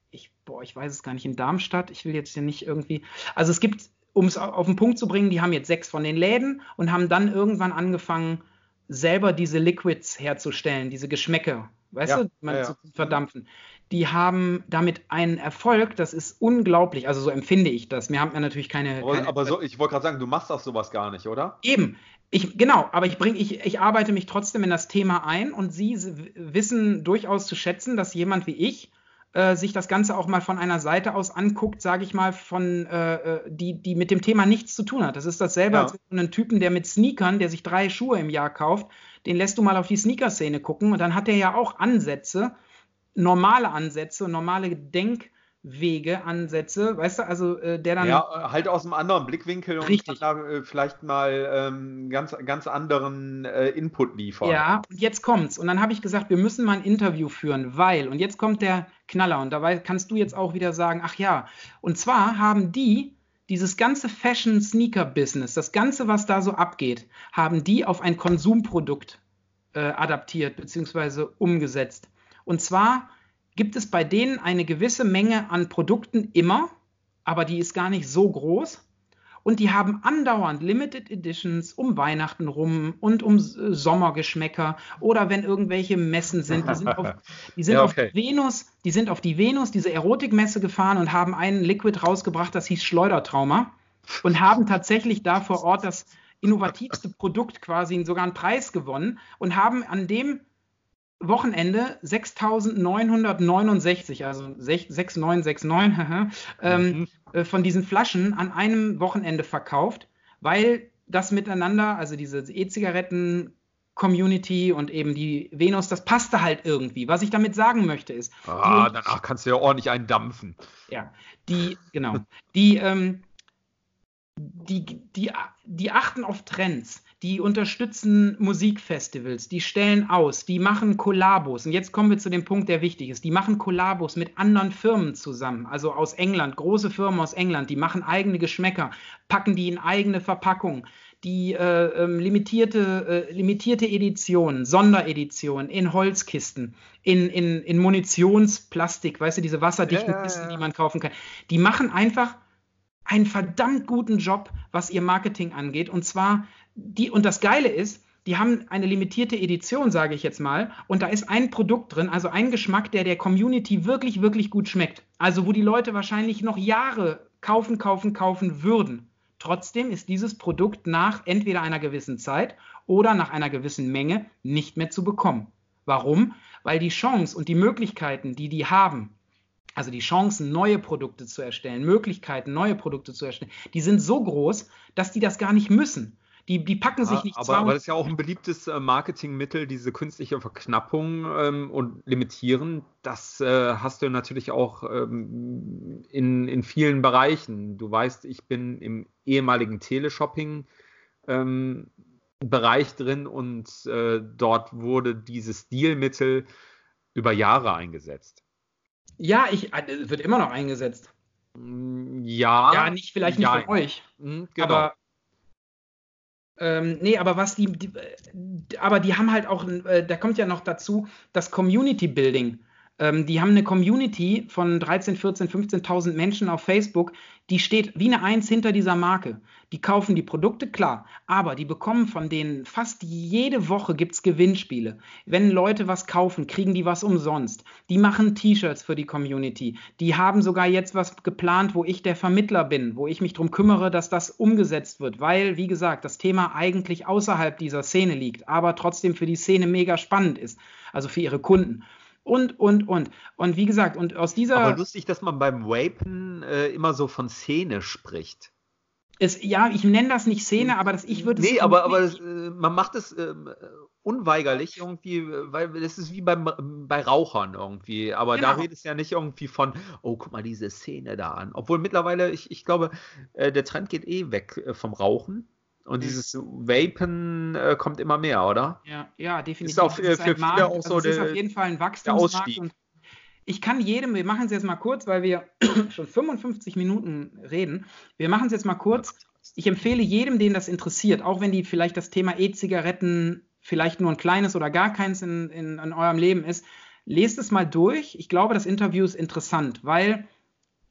boah, ich weiß es gar nicht, in Darmstadt. Ich will jetzt hier nicht irgendwie. Also es gibt um es auf den Punkt zu bringen, die haben jetzt sechs von den Läden und haben dann irgendwann angefangen, selber diese Liquids herzustellen, diese Geschmäcke, weißt ja, du, man ja, ja. zu verdampfen. Die haben damit einen Erfolg, das ist unglaublich. Also so empfinde ich das. Mir haben wir natürlich keine. Aber, keine aber so, ich wollte gerade sagen, du machst auch sowas gar nicht, oder? Eben. Ich, genau, aber ich, bring, ich, ich arbeite mich trotzdem in das Thema ein und Sie wissen durchaus zu schätzen, dass jemand wie ich äh, sich das Ganze auch mal von einer Seite aus anguckt, sage ich mal, von äh, äh, die, die mit dem Thema nichts zu tun hat. Das ist dasselbe ja. als einen Typen, der mit Sneakern, der sich drei Schuhe im Jahr kauft, den lässt du mal auf die Sneaker-Szene gucken und dann hat er ja auch Ansätze, normale Ansätze, normale Denk- Wege, Ansätze, weißt du, also äh, der dann. Ja, halt aus einem anderen Blickwinkel und richtig. kann da äh, vielleicht mal ähm, ganz, ganz anderen äh, Input liefern. Ja, und jetzt kommt's. Und dann habe ich gesagt, wir müssen mal ein Interview führen, weil, und jetzt kommt der Knaller, und dabei kannst du jetzt auch wieder sagen, ach ja, und zwar haben die dieses ganze Fashion-Sneaker-Business, das Ganze, was da so abgeht, haben die auf ein Konsumprodukt äh, adaptiert bzw. umgesetzt. Und zwar gibt es bei denen eine gewisse Menge an Produkten immer, aber die ist gar nicht so groß. Und die haben andauernd Limited Editions um Weihnachten rum und um Sommergeschmäcker oder wenn irgendwelche Messen sind. Die sind auf, die sind ja, okay. auf Venus, die sind auf die Venus, diese Erotikmesse gefahren und haben einen Liquid rausgebracht, das hieß Schleudertrauma und haben tatsächlich da vor Ort das innovativste Produkt quasi sogar einen Preis gewonnen und haben an dem Wochenende 6.969, also 6969, ähm, mhm. äh, von diesen Flaschen an einem Wochenende verkauft, weil das miteinander, also diese E-Zigaretten, Community und eben die Venus, das passte halt irgendwie. Was ich damit sagen möchte ist. Ah, die, danach kannst du ja ordentlich einen dampfen. Ja, die, genau. die, ähm, die, die, die achten auf Trends die unterstützen Musikfestivals, die stellen aus, die machen Kollabos. Und jetzt kommen wir zu dem Punkt, der wichtig ist. Die machen Kollabos mit anderen Firmen zusammen, also aus England, große Firmen aus England, die machen eigene Geschmäcker, packen die in eigene Verpackungen. Die äh, ähm, limitierte, äh, limitierte Edition, Sonderedition in Holzkisten, in, in, in Munitionsplastik, weißt du, diese wasserdichten ja, Kisten, die man kaufen kann. Die machen einfach einen verdammt guten Job, was ihr Marketing angeht. Und zwar die, und das Geile ist, die haben eine limitierte Edition, sage ich jetzt mal, und da ist ein Produkt drin, also ein Geschmack, der der Community wirklich, wirklich gut schmeckt. Also wo die Leute wahrscheinlich noch Jahre kaufen, kaufen, kaufen würden. Trotzdem ist dieses Produkt nach entweder einer gewissen Zeit oder nach einer gewissen Menge nicht mehr zu bekommen. Warum? Weil die Chance und die Möglichkeiten, die die haben, also die Chancen, neue Produkte zu erstellen, Möglichkeiten, neue Produkte zu erstellen, die sind so groß, dass die das gar nicht müssen. Die, die packen sich nicht aber, aber das ist ja auch ein beliebtes äh, Marketingmittel, diese künstliche Verknappung ähm, und Limitieren. Das äh, hast du natürlich auch ähm, in, in vielen Bereichen. Du weißt, ich bin im ehemaligen Teleshopping. Ähm, Bereich drin und äh, dort wurde dieses Stilmittel über Jahre eingesetzt. Ja, ich, äh, wird immer noch eingesetzt. Ja. Ja, nicht vielleicht nicht ja. von euch. Mhm, genau. Aber ähm, nee, aber was die, die, aber die haben halt auch, äh, da kommt ja noch dazu, das Community Building. Ähm, die haben eine Community von 13, 14, 15.000 Menschen auf Facebook, die steht wie eine Eins hinter dieser Marke. Die kaufen die Produkte, klar, aber die bekommen von denen fast jede Woche gibt es Gewinnspiele. Wenn Leute was kaufen, kriegen die was umsonst. Die machen T-Shirts für die Community. Die haben sogar jetzt was geplant, wo ich der Vermittler bin, wo ich mich darum kümmere, dass das umgesetzt wird, weil, wie gesagt, das Thema eigentlich außerhalb dieser Szene liegt, aber trotzdem für die Szene mega spannend ist, also für ihre Kunden und, und, und. Und wie gesagt, und aus dieser. Aber lustig, dass man beim Vapen äh, immer so von Szene spricht. Es, ja, ich nenne das nicht Szene, aber das, ich würde es. Nee, aber, aber das, äh, man macht es äh, unweigerlich irgendwie, weil das ist wie beim, bei Rauchern irgendwie. Aber genau. da redest du ja nicht irgendwie von, oh, guck mal diese Szene da an. Obwohl mittlerweile, ich, ich glaube, äh, der Trend geht eh weg äh, vom Rauchen. Und dieses Vapen äh, kommt immer mehr, oder? Ja, ja definitiv. Ist auch für, für viele Markt, auch so also der, ist auf jeden Fall ein Wachstumsmarkt. Und ich kann jedem, wir machen es jetzt mal kurz, weil wir schon 55 Minuten reden. Wir machen es jetzt mal kurz. Ich empfehle jedem, den das interessiert, auch wenn die vielleicht das Thema E-Zigaretten vielleicht nur ein kleines oder gar keins in, in, in eurem Leben ist, lest es mal durch. Ich glaube, das Interview ist interessant, weil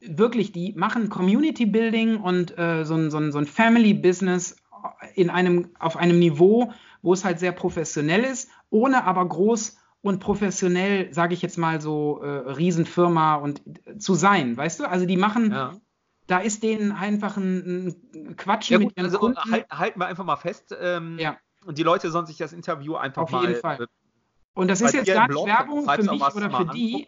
wirklich, die machen Community Building und äh, so ein, so ein, so ein Family Business in einem, auf einem Niveau, wo es halt sehr professionell ist, ohne aber groß und professionell, sage ich jetzt mal so, äh, Riesenfirma und äh, zu sein, weißt du? Also die machen, ja. da ist denen einfach ein, ein Quatsch ja, gut, mit ihren also, Kunden. Halt, halten wir einfach mal fest. Ähm, ja. Und die Leute sollen sich das Interview einfach Auf mal. Auf jeden Fall. Äh, und das ist jetzt gar nicht Werbung für mich oder für die.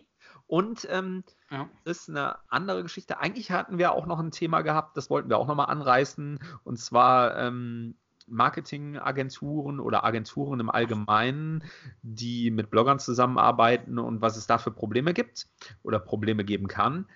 Und ähm, ja. ist eine andere Geschichte. Eigentlich hatten wir auch noch ein Thema gehabt, das wollten wir auch nochmal anreißen. Und zwar ähm, Marketingagenturen oder Agenturen im Allgemeinen, die mit Bloggern zusammenarbeiten und was es da für Probleme gibt oder Probleme geben kann.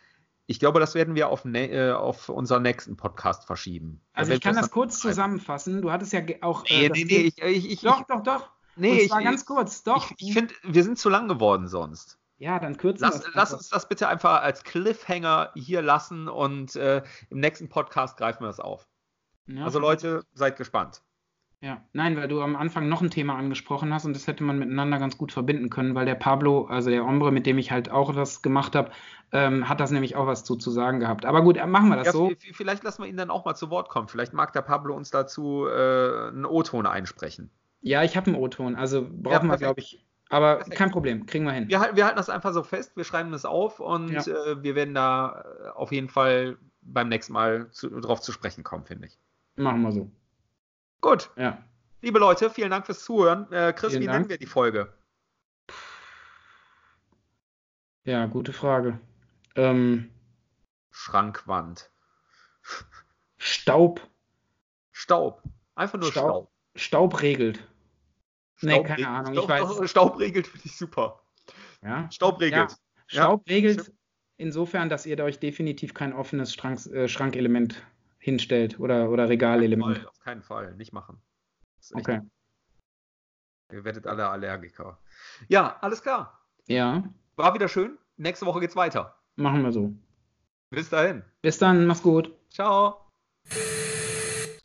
Ich glaube, das werden wir auf, ne äh, auf unseren nächsten Podcast verschieben. Also ich kann das kurz zusammenfassen. Du hattest ja auch. Nee, äh, nee, nee. Ich, ich, ich, doch, doch, doch. Nee, ich, war ganz kurz. Doch. Ich, ich finde, wir sind zu lang geworden sonst. Ja, dann kürzen lass, lass uns das bitte einfach als Cliffhanger hier lassen und äh, im nächsten Podcast greifen wir das auf. Ja. Also Leute, seid gespannt. Ja, nein, weil du am Anfang noch ein Thema angesprochen hast und das hätte man miteinander ganz gut verbinden können, weil der Pablo, also der Ombre, mit dem ich halt auch das gemacht habe, ähm, hat das nämlich auch was zu, zu sagen gehabt. Aber gut, machen wir das ja, so. Vielleicht lassen wir ihn dann auch mal zu Wort kommen. Vielleicht mag der Pablo uns dazu äh, einen O-Ton einsprechen. Ja, ich habe einen O-Ton, also brauchen ja, wir, glaube ich. Aber perfekt. kein Problem, kriegen wir hin. Wir, wir, halten das einfach so fest, wir schreiben das auf und ja. äh, wir werden da äh, auf jeden Fall beim nächsten Mal zu, drauf zu sprechen kommen, finde ich. Machen wir so. Gut. Ja. Liebe Leute, vielen Dank fürs Zuhören. Äh, Chris, vielen wie Dank. nennen wir die Folge? Ja, gute Frage. Ähm, Schrankwand. Staub. Staub. Einfach nur Staub. Staub, Staub regelt. Nee, keine Ahnung. Staub, ich weiß. Staub regelt finde ich super. Ja. Staub regelt. Ja. Staub ja. regelt insofern, dass ihr euch definitiv kein offenes Schrank, äh, Schrankelement hinstellt oder, oder Regalelement. Auf keinen Fall, nicht machen. Okay. Ihr werdet alle Allergiker. Ja, alles klar. Ja. War wieder schön. Nächste Woche geht's weiter. Machen wir so. Bis dahin. Bis dann, mach's gut. Ciao.